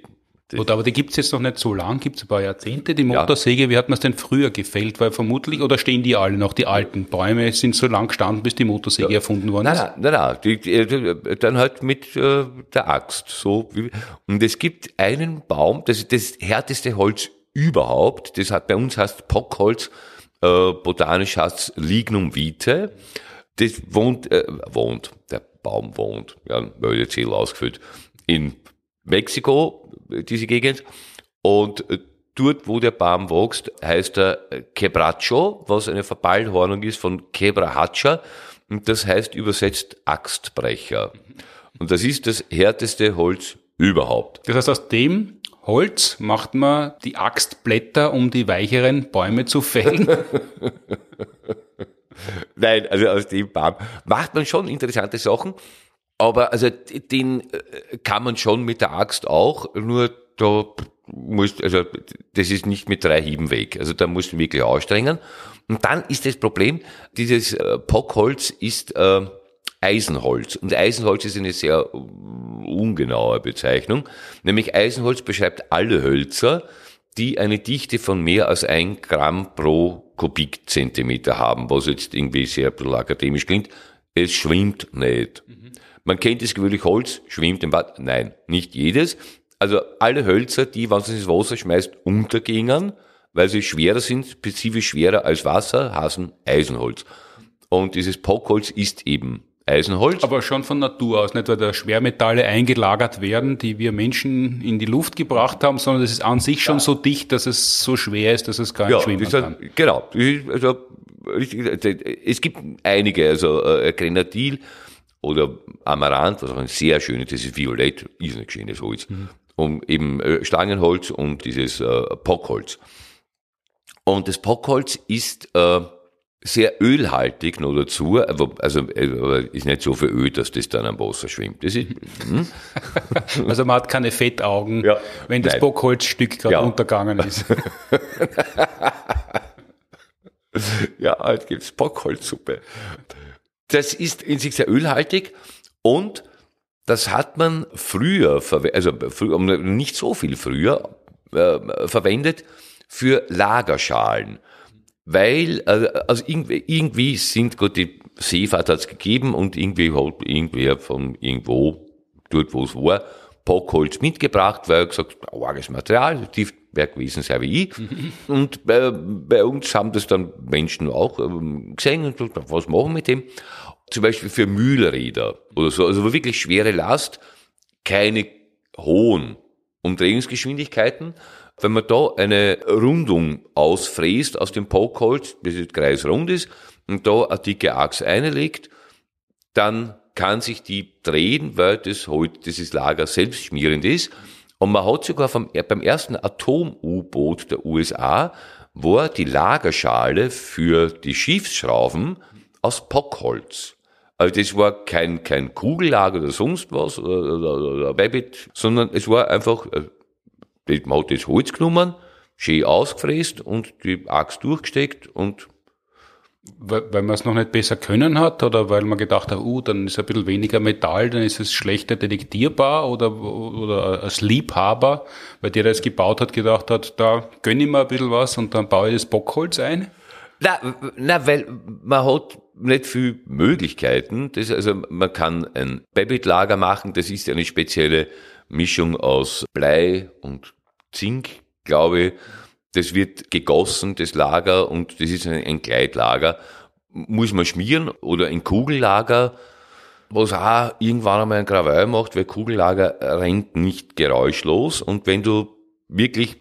Gut, aber die gibt's jetzt noch nicht so lang, gibt's ein paar Jahrzehnte. Die Motorsäge, ja. wie hat man es denn früher gefällt? Weil vermutlich, oder stehen die alle noch, die alten Bäume sind so lang gestanden, bis die Motorsäge ja. erfunden worden ist? Nein, nein, nein, die, die, dann halt mit äh, der Axt. So wie, und es gibt einen Baum, das ist das härteste Holz überhaupt. Das hat bei uns heißt Pockholz, äh, botanisch heißt Lignum vitae. Das wohnt, äh, wohnt, der Baum wohnt, ja, Möllezähl ausgefüllt, in Mexiko, diese Gegend. Und äh, dort, wo der Baum wächst, heißt er Quebracho, was eine Verballhornung ist von Quebrahacha. Und das heißt übersetzt Axtbrecher. Und das ist das härteste Holz überhaupt. Das heißt, aus dem Holz macht man die Axtblätter, um die weicheren Bäume zu fällen. Nein, also aus dem Baum macht man schon interessante Sachen, aber also den äh, kann man schon mit der Axt auch, nur da muss, also das ist nicht mit drei Hieben weg. Also da musst du wirklich anstrengen. Und dann ist das Problem, dieses äh, Pockholz ist äh, Eisenholz. Und Eisenholz ist eine sehr ungenaue Bezeichnung. Nämlich Eisenholz beschreibt alle Hölzer, die eine Dichte von mehr als ein Gramm pro Kubikzentimeter haben, was jetzt irgendwie sehr ein bisschen akademisch klingt. Es schwimmt nicht. Mhm. Man kennt das gewöhnlich Holz, schwimmt im Bad. Nein, nicht jedes. Also alle Hölzer, die, wenn sie ins Wasser schmeißt, untergingen, weil sie schwerer sind, spezifisch schwerer als Wasser, hassen Eisenholz. Und dieses Pockholz ist eben Eisenholz. Aber schon von Natur aus, nicht weil da Schwermetalle eingelagert werden, die wir Menschen in die Luft gebracht haben, sondern es ist an sich schon so dicht, dass es so schwer ist, dass es gar nicht ja, schwimmen kann. Ein, genau. Also, es gibt einige, also äh, Grenadil oder Amaranth, was auch ein sehr schönes, das ist Violett, ist ein schönes Holz. Mhm. Und eben äh, Stangenholz und dieses äh, Pockholz. Und das Pockholz ist äh, sehr ölhaltig noch dazu, also äh, ist nicht so viel Öl, dass das dann am Wasser schwimmt. Das ist, hm? Also man hat keine Fettaugen, ja, wenn das Bockholzstück gerade ja. untergegangen ist. ja, halt gibt's Bockholzsuppe. Das ist in sich sehr ölhaltig und das hat man früher, also nicht so viel früher, äh, verwendet für Lagerschalen weil also, also irgendwie, irgendwie sind Gott die Seefahrt hat's gegeben und irgendwie hat irgendwer von irgendwo, dort wo es war, Pockholz mitgebracht, weil er gesagt, arges Material, Tiefwerk gewesen sei wie ich. Und bei, bei, uns haben das dann Menschen auch ähm, gesehen und gesagt, was machen wir mit dem? Zum Beispiel für Mühlräder oder so, also wirklich schwere Last, keine hohen Umdrehungsgeschwindigkeiten, wenn man da eine Rundung ausfräst aus dem Pokeholz, bis es kreisrund ist, und da eine dicke Achse einlegt, dann kann sich die drehen, weil das Holz, dieses Lager selbst schmierend ist. Und man hat sogar vom, beim ersten Atom-U-Boot der USA, war die Lagerschale für die Schiffsschrauben aus Pockholz. Also das war kein, kein Kugellager oder sonst was oder, oder, oder Babbitt, sondern es war einfach, äh, man hat das Holz genommen, schön ausgefräst und die Axt durchgesteckt und weil, weil man es noch nicht besser können hat oder weil man gedacht hat, uh, dann ist ein bisschen weniger Metall, dann ist es schlechter detektierbar oder, oder als Liebhaber, weil der, der es gebaut hat, gedacht hat, da gönne ich mir ein bisschen was und dann baue ich das Bockholz ein? Na, na, weil man hat nicht viel Möglichkeiten. Das, also man kann ein Babbitt-Lager machen, das ist eine spezielle Mischung aus Blei und Zink, glaube ich das wird gegossen, das Lager, und das ist ein, ein Gleitlager. Muss man schmieren oder ein Kugellager, was auch irgendwann einmal ein Krawall macht, weil Kugellager rennt nicht geräuschlos. Und wenn du wirklich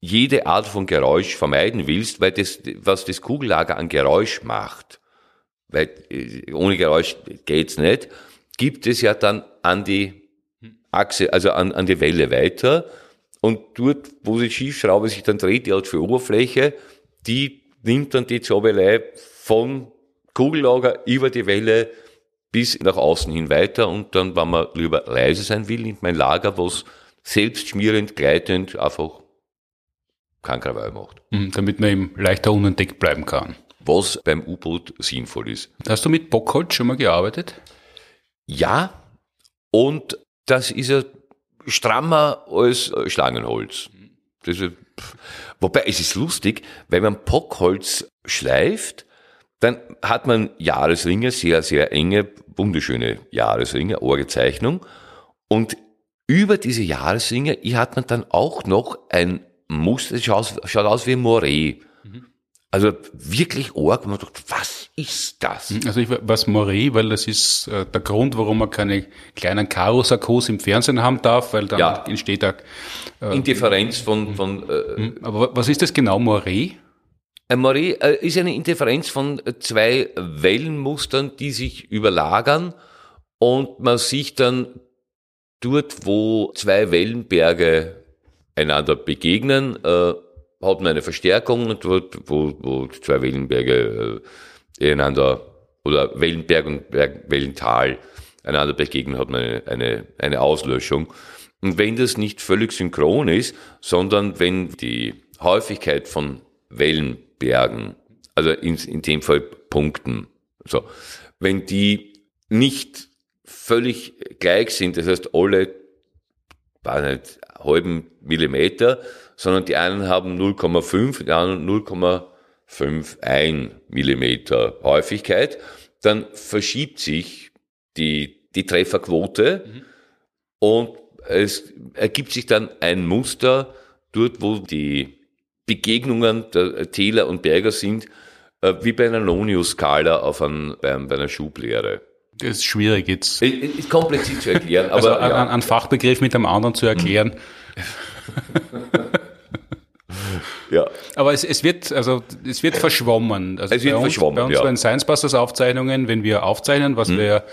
jede Art von Geräusch vermeiden willst, weil das, was das Kugellager an Geräusch macht, weil äh, ohne Geräusch geht's nicht, gibt es ja dann an die Achse, also an, an die Welle weiter und dort, wo die Schiefschraube sich dann dreht, die hat für Oberfläche, die nimmt dann die Zobelei von Kugellager über die Welle bis nach außen hin weiter und dann, wenn man lieber leise sein will, nimmt mein Lager, was selbstschmierend, gleitend einfach kein Krawall macht. Mhm, damit man eben leichter unentdeckt bleiben kann. Was beim U-Boot sinnvoll ist. Hast du mit Bockholz schon mal gearbeitet? Ja, und das ist ja strammer als äh, Schlangenholz. Ist, wobei es ist lustig, wenn man Pockholz schleift, dann hat man Jahresringe, sehr, sehr enge, wunderschöne Jahresringe, Orgezeichnung. Und über diese Jahresringe hat man dann auch noch ein Muster, das schaut, schaut aus wie ein Moiré. Also wirklich arg. Man dachte, was ist das? Also ich was Moree, weil das ist äh, der Grund, warum man keine kleinen Karo-Sarkos im Fernsehen haben darf, weil dann ja. entsteht da äh, Indifferenz von. von äh, hm, Aber was ist das genau, Moree? Ein Moree äh, ist eine Indifferenz von zwei Wellenmustern, die sich überlagern und man sich dann dort, wo zwei Wellenberge einander begegnen, äh, hat man eine Verstärkung und wo, wo, wo zwei Wellenberge äh, einander oder Wellenberg und Berg, Wellental einander begegnen, hat man eine, eine, eine Auslöschung. Und wenn das nicht völlig synchron ist, sondern wenn die Häufigkeit von Wellenbergen, also in, in dem Fall Punkten, so, wenn die nicht völlig gleich sind, das heißt alle, war nicht, halben Millimeter, sondern die einen haben 0,5, die anderen 0,51 Millimeter Häufigkeit, dann verschiebt sich die, die Trefferquote mhm. und es ergibt sich dann ein Muster dort, wo die Begegnungen der Täler und Berger sind, äh, wie bei einer Nonius-Skala auf ein, bei, bei einer Schublehre. Das ist schwierig jetzt. Ist kompliziert zu erklären. Also aber also ja. einen Fachbegriff mit einem anderen zu erklären. Mhm. ja. Aber es, es wird, also es wird verschwommen. Also es wird bei uns, verschwommen. Bei uns ja. bei den Science Busters Aufzeichnungen, wenn wir aufzeichnen, was hm. wir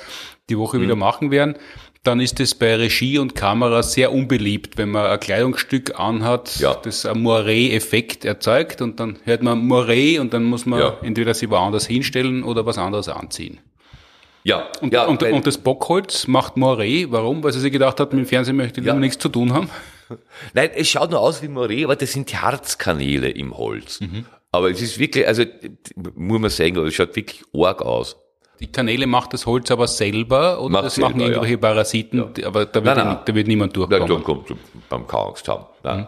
die Woche hm. wieder machen werden, dann ist es bei Regie und Kamera sehr unbeliebt, wenn man ein Kleidungsstück anhat, ja. das einen Moiré-Effekt erzeugt und dann hört man Moiré und dann muss man ja. entweder sich woanders hinstellen oder was anderes anziehen. Ja. Und, ja, und, und das Bockholz macht Moiré. Warum? Weil sie sich gedacht hat, mit dem Fernsehen möchte ich ja. nichts zu tun haben. Nein, es schaut nur aus wie Moiré, aber das sind Herzkanäle im Holz. Mhm. Aber es ist wirklich, also muss man sagen, es schaut wirklich arg aus. Die Kanäle macht das Holz aber selber oder macht das selber, machen irgendwelche ja. Parasiten, ja. aber da wird, nein, nein. da wird niemand durchkommen. Nein, kommt beim Angst haben. Nein.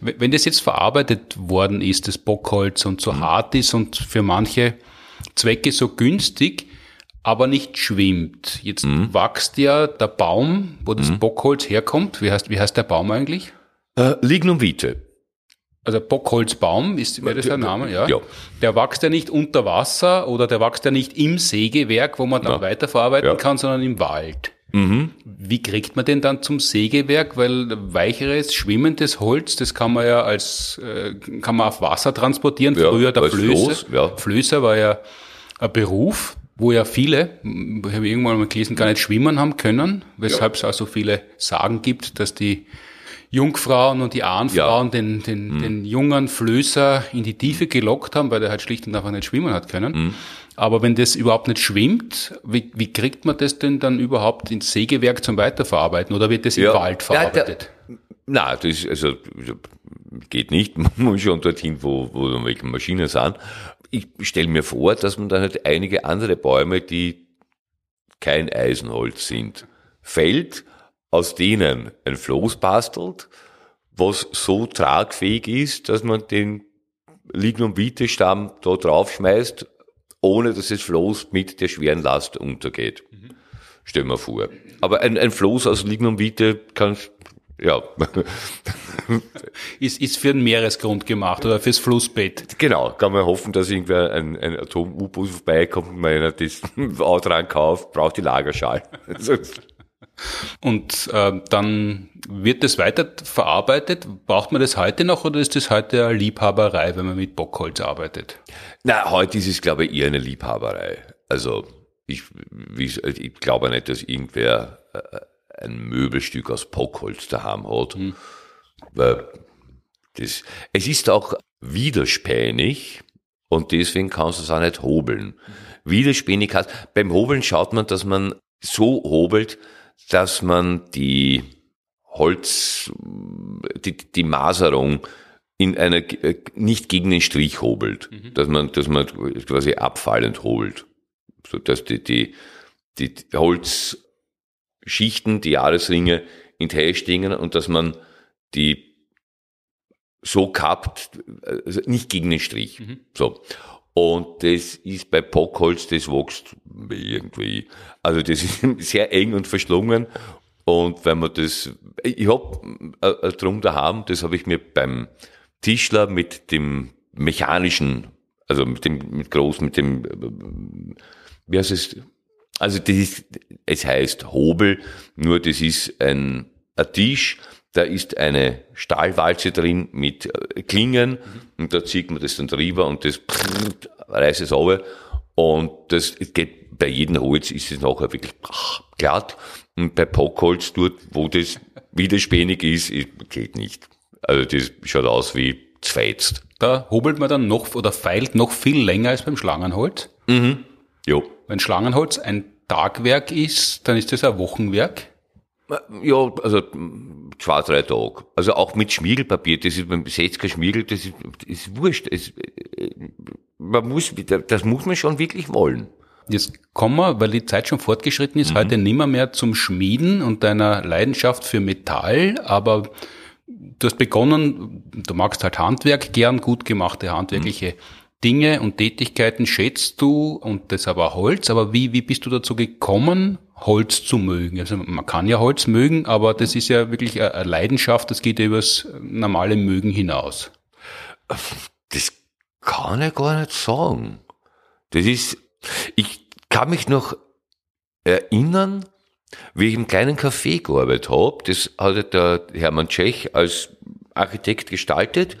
Wenn das jetzt verarbeitet worden ist, das Bockholz und so mhm. hart ist und für manche Zwecke so günstig, aber nicht schwimmt. Jetzt mhm. wächst ja der Baum, wo das mhm. Bockholz herkommt. Wie heißt, wie heißt der Baum eigentlich? Äh, Lignum vitae. Also Bockholzbaum ist wäre das der Name, ja? ja. Der wächst ja nicht unter Wasser oder der wächst ja nicht im Sägewerk, wo man dann ja. weiterverarbeiten ja. kann, sondern im Wald. Mhm. Wie kriegt man den dann zum Sägewerk? Weil weicheres, schwimmendes Holz, das kann man ja als, äh, kann man auf Wasser transportieren. Früher der Flöße. Ja. Flößer war ja ein Beruf wo ja viele, ich habe irgendwann mal gelesen, gar nicht schwimmen haben können, weshalb ja. es auch so viele Sagen gibt, dass die Jungfrauen und die Ahnfrauen ja. den, den, mhm. den jungen Flößer in die Tiefe gelockt haben, weil der halt schlicht und einfach nicht schwimmen hat können. Mhm. Aber wenn das überhaupt nicht schwimmt, wie, wie kriegt man das denn dann überhaupt ins Sägewerk zum Weiterverarbeiten oder wird das im ja. Wald verarbeitet? Ja, na, das also geht nicht. Man muss schon dorthin, wo, wo welche Maschinen sind. Ich stelle mir vor, dass man dann halt einige andere Bäume, die kein Eisenholz sind, fällt aus denen ein Floß bastelt, was so tragfähig ist, dass man den Lignum-Vitae-Stamm da draufschmeißt, ohne dass das Floß mit der schweren Last untergeht. Mhm. Stell mir vor. Aber ein, ein Floß aus Lignum Vitae kann, ja. ist, ist für den Meeresgrund gemacht oder fürs Flussbett. Genau, kann man hoffen, dass irgendwer ein, ein Atom-U-Boot vorbeikommt und man das Auto dran kauft, braucht die Lagerschale. Und äh, dann wird das weiter verarbeitet. Braucht man das heute noch oder ist das heute eine Liebhaberei, wenn man mit Bockholz arbeitet? Na, heute ist es, glaube ich, eher eine Liebhaberei. Also ich, ich glaube nicht, dass irgendwer äh, ein Möbelstück aus Bockholz daheim hat. Hm. Weil das, es ist auch widerspänig und deswegen kannst du es auch nicht hobeln. Widerspänig heißt, beim Hobeln schaut man, dass man so hobelt, dass man die Holz, die, die Maserung in einer, nicht gegen den Strich hobelt, mhm. dass man, dass man quasi abfallend hobelt, so dass die, die, die Holzschichten, die Jahresringe in stehen und dass man die so kappt, also nicht gegen den Strich. Mhm. So. Und das ist bei Pockholz, das wächst irgendwie. Also das ist sehr eng und verschlungen. Und wenn man das, ich hab äh, drum daheim, das habe ich mir beim Tischler mit dem mechanischen, also mit dem mit groß, mit dem, wie heißt es? Also das ist, es heißt Hobel, nur das ist ein, ein Tisch, da ist eine Stahlwalze drin mit äh, Klingen und da zieht man das dann drüber und das reißt es runter und das geht bei jedem Holz ist es nachher wirklich glatt und bei Pockholz dort, wo das widerspänig ist, geht nicht. Also das schaut aus wie zweizt. Da hobelt man dann noch oder feilt noch viel länger als beim Schlangenholz. Mhm. Jo. Wenn Schlangenholz ein Tagwerk ist, dann ist das ein Wochenwerk. Ja, also zwei, drei Tage. Also auch mit Schmiegelpapier, das ist beim 60er Schmiegel, das ist, ist wurscht. Es, man muss, das muss man schon wirklich wollen. Jetzt kommen wir, weil die Zeit schon fortgeschritten ist, mhm. heute nimmer mehr zum Schmieden und deiner Leidenschaft für Metall, aber du hast begonnen, du magst halt Handwerk gern, gut gemachte handwerkliche mhm. Dinge und Tätigkeiten schätzt du und das aber Holz, aber wie, wie bist du dazu gekommen, Holz zu mögen? Also man kann ja Holz mögen, aber das ist ja wirklich eine Leidenschaft, das geht ja übers normale Mögen hinaus. Das kann ich gar nicht sagen. Das ist, ich kann mich noch erinnern, wie ich im kleinen Café gearbeitet habe. Das hat der Hermann Tschech als Architekt gestaltet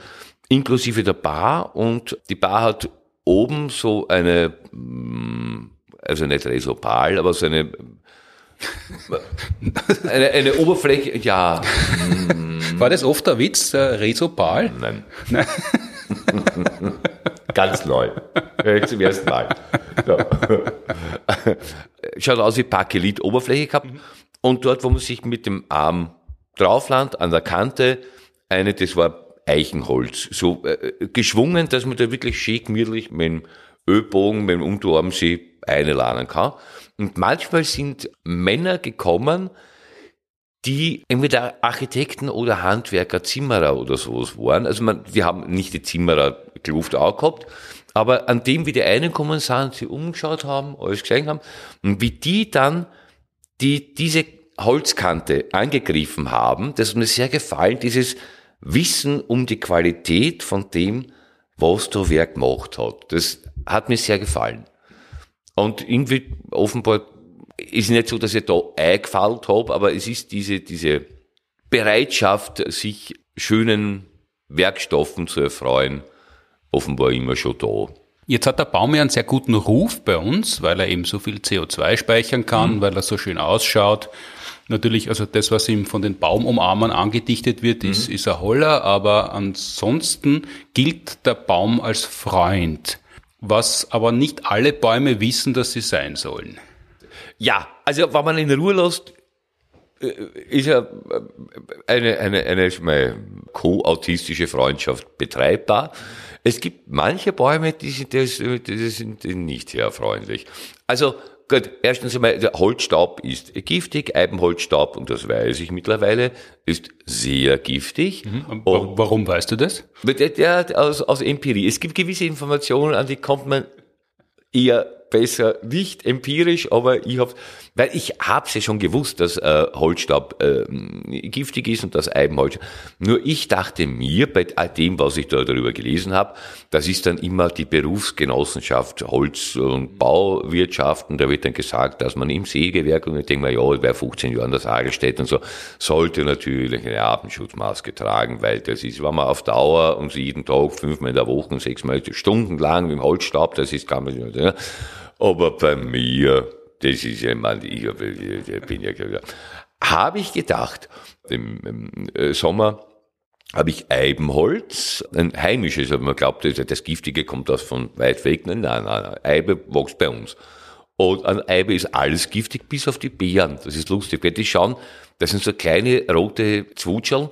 inklusive der Bar und die Bar hat oben so eine, mm, also nicht Resopal, aber so eine, eine, eine Oberfläche, ja. Mm. War das oft der Witz, der Resopal? Nein. Nein. Ganz neu. zum ersten Mal. So. Schaut aus wie Bakelit Oberfläche gehabt. Und dort, wo man sich mit dem Arm drauflandet, an der Kante, eine, das war Eichenholz. So äh, geschwungen, dass man da wirklich schön gemütlich mit dem Ölbogen, mit dem Unterarm sie einladen kann. Und manchmal sind Männer gekommen, die entweder Architekten oder Handwerker, Zimmerer oder sowas waren. Also man, wir haben nicht die Zimmerer Kluft auch gehabt, aber an dem, wie die einen kommen sind, sie umgeschaut haben, alles gesehen haben, und wie die dann die, diese Holzkante angegriffen haben, das ist mir sehr gefallen, dieses, Wissen um die Qualität von dem, was der Werk gemacht hat. Das hat mir sehr gefallen. Und irgendwie offenbar ist nicht so, dass ich da eingefallen habe, aber es ist diese, diese Bereitschaft, sich schönen Werkstoffen zu erfreuen, offenbar immer schon da. Jetzt hat der Baum ja einen sehr guten Ruf bei uns, weil er eben so viel CO2 speichern kann, mhm. weil er so schön ausschaut Natürlich, also das, was ihm von den Baumumarmern angedichtet wird, ist, mhm. ist ein Holler, aber ansonsten gilt der Baum als Freund, was aber nicht alle Bäume wissen, dass sie sein sollen. Ja, also wenn man in Ruhe lässt, äh, ist ja eine, eine, eine, eine co-autistische Freundschaft betreibbar. Es gibt manche Bäume, die sind, die sind nicht sehr freundlich. Also Gut, erstens einmal, der Holzstaub ist giftig, Eibenholzstaub, und das weiß ich mittlerweile, ist sehr giftig. Mhm. Warum weißt du das? Der, aus, aus Empirie. Es gibt gewisse Informationen, an die kommt man eher besser nicht empirisch, aber ich habe, weil ich habe ja schon gewusst, dass äh, Holzstaub äh, giftig ist und das Eibenholz. Nur ich dachte mir bei dem, was ich da darüber gelesen habe, das ist dann immer die Berufsgenossenschaft Holz- und Bauwirtschaften. Da wird dann gesagt, dass man im Sägewerk und ich denke mir, ja, wer 15 Jahre an der Sage steht und so, sollte natürlich eine Atemschutzmaske tragen, weil das ist, wenn man auf Dauer und jeden Tag fünfmal in der Woche, sechsmal stundenlang mit dem Holzstaub, das ist, kann man, ja, aber bei mir, das ist ja, man, ich, ich bin ja, habe ich gedacht, im, im äh, Sommer habe ich Eibenholz, ein heimisches, aber man glaubt, das, Giftige kommt aus von weit weg. Nein, nein, nein, Eibe wächst bei uns. Und an Eibe ist alles giftig, bis auf die Beeren. Das ist lustig, weil die schauen, das sind so kleine rote Zwutscheln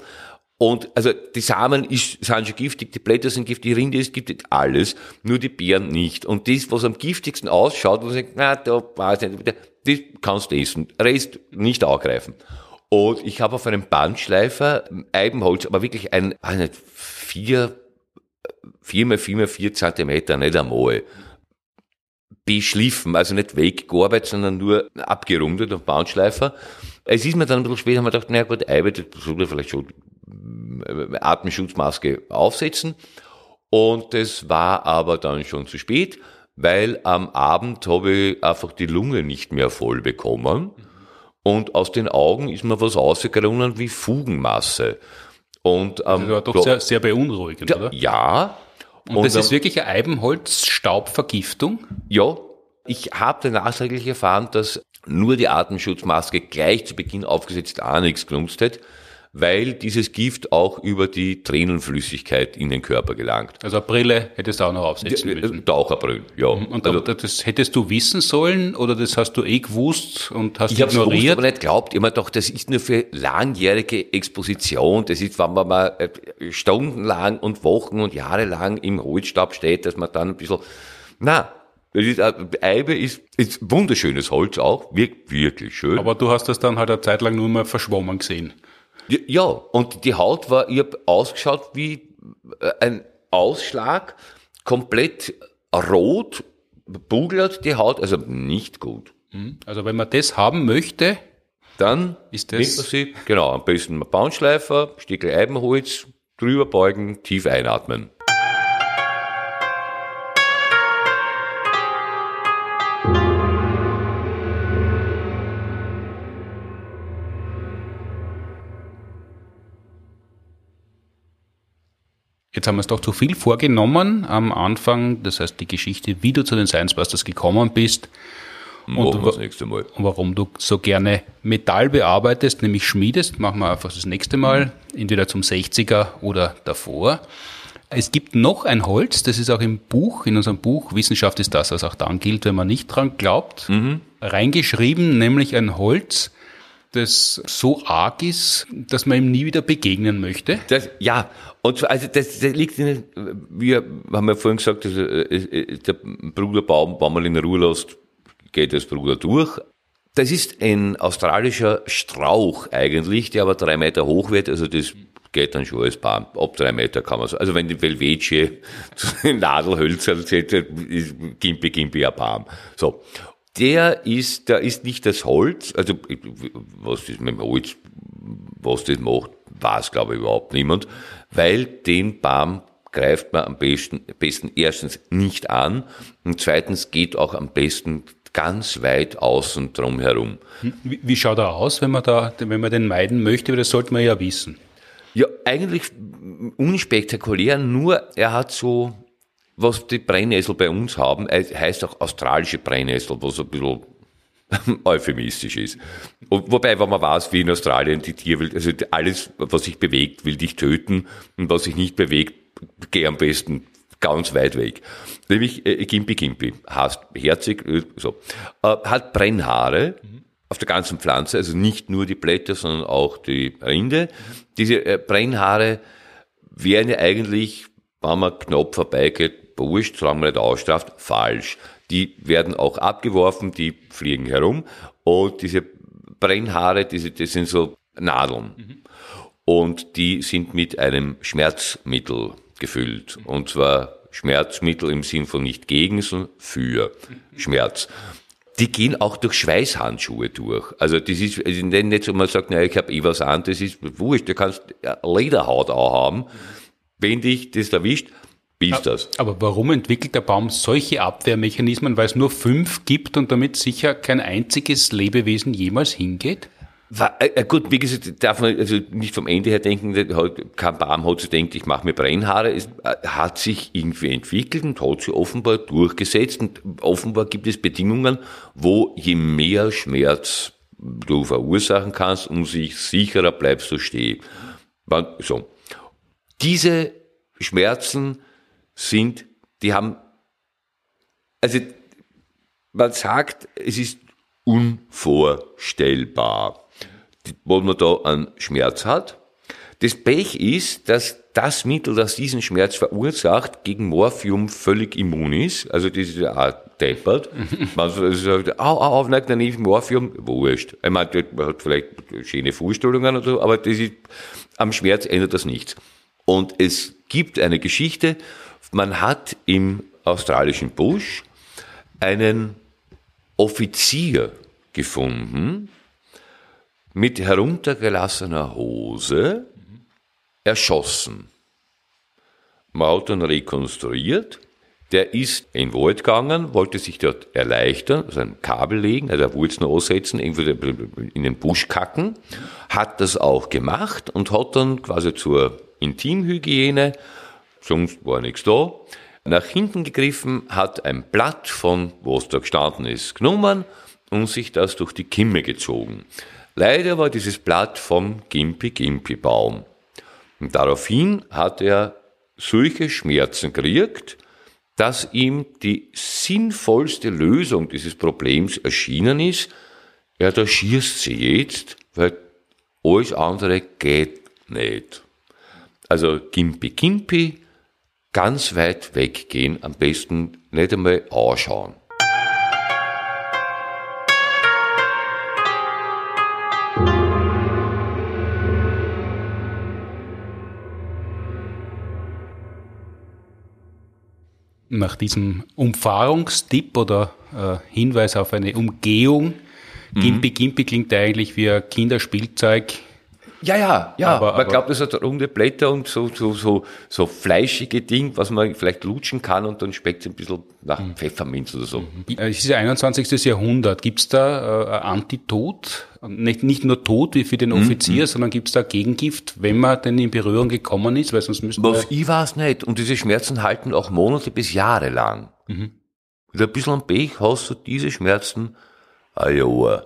und also die Samen ist, sind schon giftig, die Blätter sind giftig, die Rinde ist giftig, alles, nur die Beeren nicht. Und das, was am giftigsten ausschaut, wo man sagt, na, da weiß ich nicht, das kannst du essen, Rest nicht angreifen. Und ich habe auf einem Bandschleifer Eibenholz, aber wirklich ein, weiß nicht, vier, vier mal vier mal vier Zentimeter, nicht einmal, beschliffen, also nicht weggearbeitet, sondern nur abgerundet auf Bandschleifer. Es ist mir dann ein bisschen später, haben wir gedacht, na gut, Eibe, das sollte vielleicht schon Atemschutzmaske aufsetzen. Und das war aber dann schon zu spät, weil am Abend habe ich einfach die Lunge nicht mehr voll bekommen. Und aus den Augen ist mir was rausgerunnen wie Fugenmasse. Und, ähm, das war doch sehr, sehr beunruhigend, ja, oder? Ja. Und, und das ist wirklich eine Eibenholzstaubvergiftung? Ja. Ich habe nachträglich erfahren, dass nur die Atemschutzmaske gleich zu Beginn aufgesetzt auch nichts genutzt hat weil dieses Gift auch über die Tränenflüssigkeit in den Körper gelangt. Also eine Brille hättest du auch noch aufsetzen müssen. Taucherbrille, ja. Mhm. Und also, das hättest du wissen sollen oder das hast du eh gewusst und hast ich ignoriert? Ich habe aber nicht geglaubt. Immer doch, das ist nur für langjährige Exposition. Das ist, wenn man mal äh, stundenlang und Wochen und Jahre lang im Holzstab steht, dass man dann ein bisschen, na, das ist, äh, Eibe ist, ist wunderschönes Holz auch, wirkt wirklich schön. Aber du hast das dann halt eine Zeit lang nur mal verschwommen gesehen. Ja, und die Haut war, ich habe ausgeschaut wie äh, ein Ausschlag, komplett rot, bugelt die Haut, also nicht gut. Mhm. Also wenn man das haben möchte, dann ist das... Sie, genau, am besten Baumschleifer, Stickel Eibenholz, drüber beugen, tief einatmen. Jetzt haben wir es doch zu viel vorgenommen am Anfang. Das heißt, die Geschichte, wie du zu den Science Busters gekommen bist und das nächste Mal. warum du so gerne Metall bearbeitest, nämlich schmiedest, machen wir einfach das nächste Mal, entweder zum 60er oder davor. Es gibt noch ein Holz, das ist auch im Buch, in unserem Buch, Wissenschaft ist das, was auch dann gilt, wenn man nicht dran glaubt, mhm. reingeschrieben, nämlich ein Holz, das so arg ist, dass man ihm nie wieder begegnen möchte? Das, ja, und so, also das, das liegt in, wir haben ja vorhin gesagt, also, äh, der Bruderbaum, wenn man ihn in Ruhe lässt, geht das Bruder durch. Das ist ein australischer Strauch eigentlich, der aber drei Meter hoch wird, also das geht dann schon als Baum. Ab drei Meter kann man so. Also wenn die Velvecie Nadelhölzer ist Gimpi Gimpi ein Baum. So der ist, da ist nicht das Holz, also was das mit dem Holz, was das macht, weiß glaube ich überhaupt niemand, weil den Baum greift man am besten, besten erstens nicht an und zweitens geht auch am besten ganz weit außen drum herum. Wie, wie schaut er aus, wenn man da, wenn man den meiden möchte? Das sollte man ja wissen. Ja, eigentlich unspektakulär, nur er hat so was die Brennnessel bei uns haben, heißt auch australische Brennnessel, was ein bisschen euphemistisch ist. Und wobei, wenn man weiß, wie in Australien die Tierwelt, also alles, was sich bewegt, will dich töten und was sich nicht bewegt, geh am besten ganz weit weg. Nämlich äh, Gimpi Gimpi, heißt herzig, äh, so, äh, hat Brennhaare mhm. auf der ganzen Pflanze, also nicht nur die Blätter, sondern auch die Rinde. Diese äh, Brennhaare wären ja eigentlich, wenn man knapp vorbeigeht, wurscht, solange man nicht ausstraft, falsch. Die werden auch abgeworfen, die fliegen herum und diese Brennhaare, diese, das sind so Nadeln. Mhm. Und die sind mit einem Schmerzmittel gefüllt. Und zwar Schmerzmittel im Sinn von nicht gegen, sondern für Schmerz. Die gehen auch durch Schweißhandschuhe durch. Also das ist nicht so, man sagt, naja, ich habe eh was an, das ist wurscht, du kannst Lederhaut auch haben. Wenn dich das erwischt, bist das. Aber warum entwickelt der Baum solche Abwehrmechanismen, weil es nur fünf gibt und damit sicher kein einziges Lebewesen jemals hingeht? War, äh, gut, wie gesagt, darf man also nicht vom Ende her denken, kein Baum hat sich denkt, ich mache mir Brennhaare. Es äh, hat sich irgendwie entwickelt und hat sich offenbar durchgesetzt. Und offenbar gibt es Bedingungen, wo je mehr Schmerz du verursachen kannst, umso sicherer bleibst du stehen. So. Diese Schmerzen sind, die haben, also man sagt, es ist unvorstellbar wo man da einen Schmerz hat. Das Pech ist, dass das Mittel, das diesen Schmerz verursacht, gegen Morphium völlig immun ist. Also das ist ja auch deppert. Man sagt, au, au, au, nein, dann nehme ich Morphium, wurscht. Ich meine, man hat vielleicht schöne Vorstellungen oder so, aber das ist, am Schmerz ändert das nichts. Und es gibt eine Geschichte, man hat im australischen Busch einen Offizier gefunden, mit heruntergelassener Hose erschossen. Dann rekonstruiert, der ist in den Wald gegangen, wollte sich dort erleichtern, also Kabel legen, also Wurzeln aussetzen, irgendwie in den Busch kacken, hat das auch gemacht und hat dann quasi zur Intimhygiene, sonst war nichts da, nach hinten gegriffen, hat ein Blatt von, wo es da gestanden ist, genommen und sich das durch die Kimme gezogen. Leider war dieses Blatt vom Gimpi-Gimpi-Baum. Und daraufhin hat er solche Schmerzen gekriegt, dass ihm die sinnvollste Lösung dieses Problems erschienen ist, ja, da schießt sie jetzt, weil alles andere geht nicht. Also Gimpi Gimpi, ganz weit weggehen, am besten nicht einmal anschauen. nach diesem Umfahrungstipp oder äh, Hinweis auf eine Umgehung, mhm. Gimpi Gimpi klingt eigentlich wie ein Kinderspielzeug. Ja, ja, ja. Aber, man aber, glaubt, das hat runde Blätter und so, so, so, so fleischige Ding, was man vielleicht lutschen kann und dann schmeckt es ein bisschen nach mhm. Pfefferminz oder so. Mhm. Es ist ja 21. Jahrhundert. Gibt es da äh, Antitod? Nicht, nicht nur Tod wie für den mhm. Offizier, mhm. sondern gibt es da Gegengift, wenn man denn in Berührung gekommen ist? Weil sonst müssten Was ich weiß nicht. Und diese Schmerzen halten auch Monate bis Jahre lang. Mhm. Mit ein bisschen Pech hast du diese Schmerzen ein Jahr.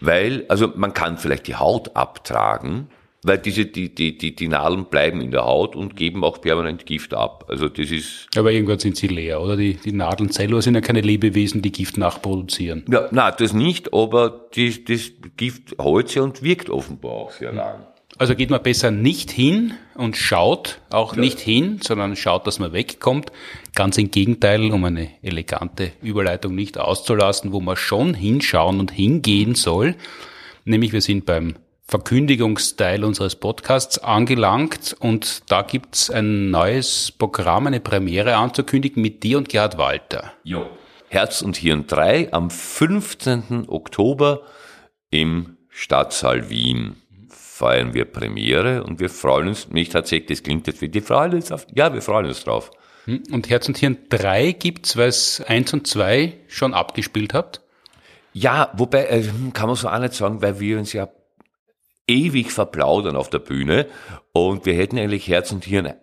Weil, also man kann vielleicht die Haut abtragen, weil diese, die, die, die, die Nadeln bleiben in der Haut und geben auch permanent Gift ab. Also das ist. Aber irgendwann sind sie leer, oder? Die, die Nadeln selber sind ja keine Lebewesen, die Gift nachproduzieren. Ja, na, das nicht, aber die, das Gift hält sich und wirkt offenbar auch sehr lang. Also geht man besser nicht hin und schaut auch ja. nicht hin, sondern schaut, dass man wegkommt. Ganz im Gegenteil, um eine elegante Überleitung nicht auszulassen, wo man schon hinschauen und hingehen soll. Nämlich wir sind beim Verkündigungsteil unseres Podcasts angelangt und da gibt's ein neues Programm, eine Premiere anzukündigen mit dir und Gerhard Walter. Jo. Herz und Hirn 3 am 15. Oktober im Stadtsaal Wien feiern wir Premiere und wir freuen uns, nicht tatsächlich, das klingt jetzt wie die freuen uns auf, ja, wir freuen uns drauf. Hm, und Herz und Hirn 3 gibt's, weil es 1 und 2 schon abgespielt habt? Ja, wobei, äh, kann man so auch nicht sagen, weil wir uns ja ewig verplaudern auf der Bühne und wir hätten eigentlich Herz und Hirn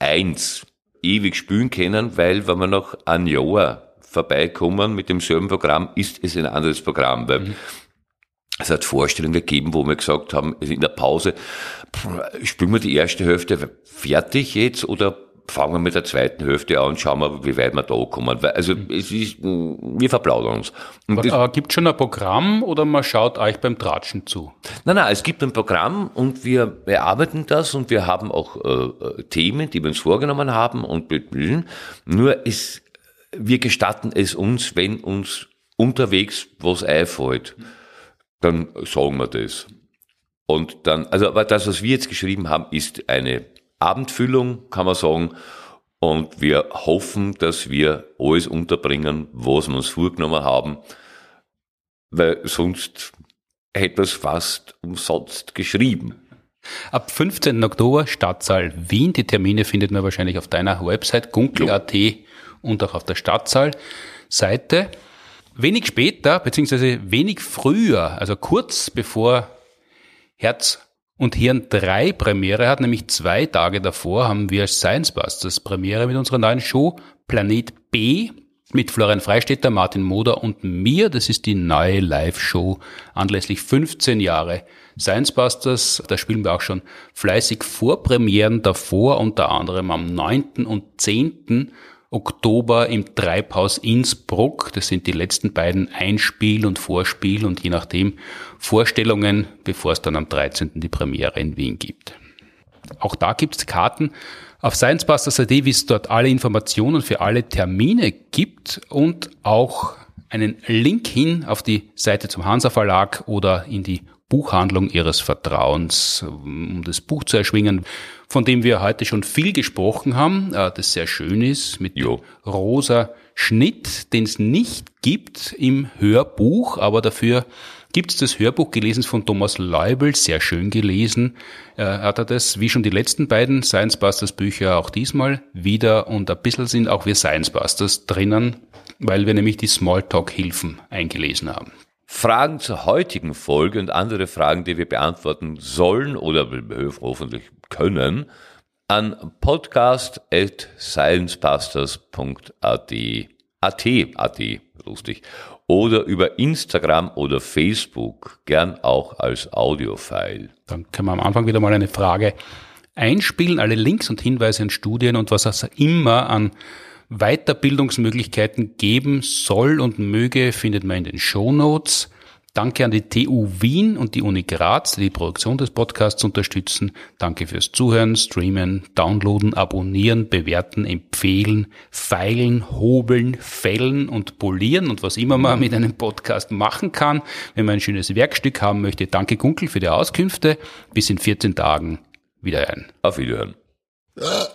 1 ewig spielen können, weil wenn wir noch ein Jahr vorbeikommen mit demselben Programm, ist es ein anderes Programm, weil mhm. Es hat Vorstellungen gegeben, wo wir gesagt haben, in der Pause, spielen wir die erste Hälfte fertig jetzt oder fangen wir mit der zweiten Hälfte an und schauen wir, wie weit wir da kommen. Also es ist, wir verplaudern uns. Und Aber gibt schon ein Programm oder man schaut euch beim Tratschen zu? Nein, nein, es gibt ein Programm und wir bearbeiten das und wir haben auch äh, Themen, die wir uns vorgenommen haben und. Nur ist, wir gestatten es uns, wenn uns unterwegs was einfällt dann sagen wir das. Und dann, also aber das, was wir jetzt geschrieben haben, ist eine Abendfüllung, kann man sagen. Und wir hoffen, dass wir alles unterbringen, was wir uns vorgenommen haben, weil sonst hätte es fast umsonst geschrieben. Ab 15. Oktober Stadtsaal Wien. Die Termine findet man wahrscheinlich auf deiner Website gunkel.at und auch auf der Stadtsaal-Seite. Wenig später, beziehungsweise wenig früher, also kurz bevor Herz und Hirn 3 Premiere hat, nämlich zwei Tage davor, haben wir Science Busters Premiere mit unserer neuen Show Planet B mit Florian Freistetter, Martin Moder und mir. Das ist die neue Live-Show anlässlich 15 Jahre Science Busters. Da spielen wir auch schon fleißig Vorpremieren davor, unter anderem am 9. und 10. Oktober im Treibhaus Innsbruck. Das sind die letzten beiden Einspiel- und Vorspiel- und je nachdem Vorstellungen, bevor es dann am 13. die Premiere in Wien gibt. Auch da gibt's Karten. Auf sciencebusters.at, wie es dort alle Informationen für alle Termine gibt und auch einen Link hin auf die Seite zum Hansa Verlag oder in die Buchhandlung ihres Vertrauens, um das Buch zu erschwingen, von dem wir heute schon viel gesprochen haben, äh, das sehr schön ist, mit jo. rosa Schnitt, den es nicht gibt im Hörbuch, aber dafür gibt es das Hörbuch gelesen von Thomas Leubel, sehr schön gelesen. Er hat er das, wie schon die letzten beiden Science Busters Bücher, auch diesmal wieder und ein bisschen sind auch wir Science Busters drinnen, weil wir nämlich die Smalltalk-Hilfen eingelesen haben. Fragen zur heutigen Folge und andere Fragen, die wir beantworten sollen oder hoffentlich können, an podcast at at, lustig, oder über Instagram oder Facebook, gern auch als Audiofile. Dann können wir am Anfang wieder mal eine Frage einspielen, alle Links und Hinweise in Studien und was es immer an Weiterbildungsmöglichkeiten geben soll und möge, findet man in den Show Notes. Danke an die TU Wien und die Uni Graz, die die Produktion des Podcasts unterstützen. Danke fürs Zuhören, Streamen, Downloaden, Abonnieren, Bewerten, Empfehlen, Feilen, Hobeln, Fällen und Polieren und was immer man mit einem Podcast machen kann. Wenn man ein schönes Werkstück haben möchte, danke Gunkel für die Auskünfte. Bis in 14 Tagen wieder ein. Auf Wiederhören.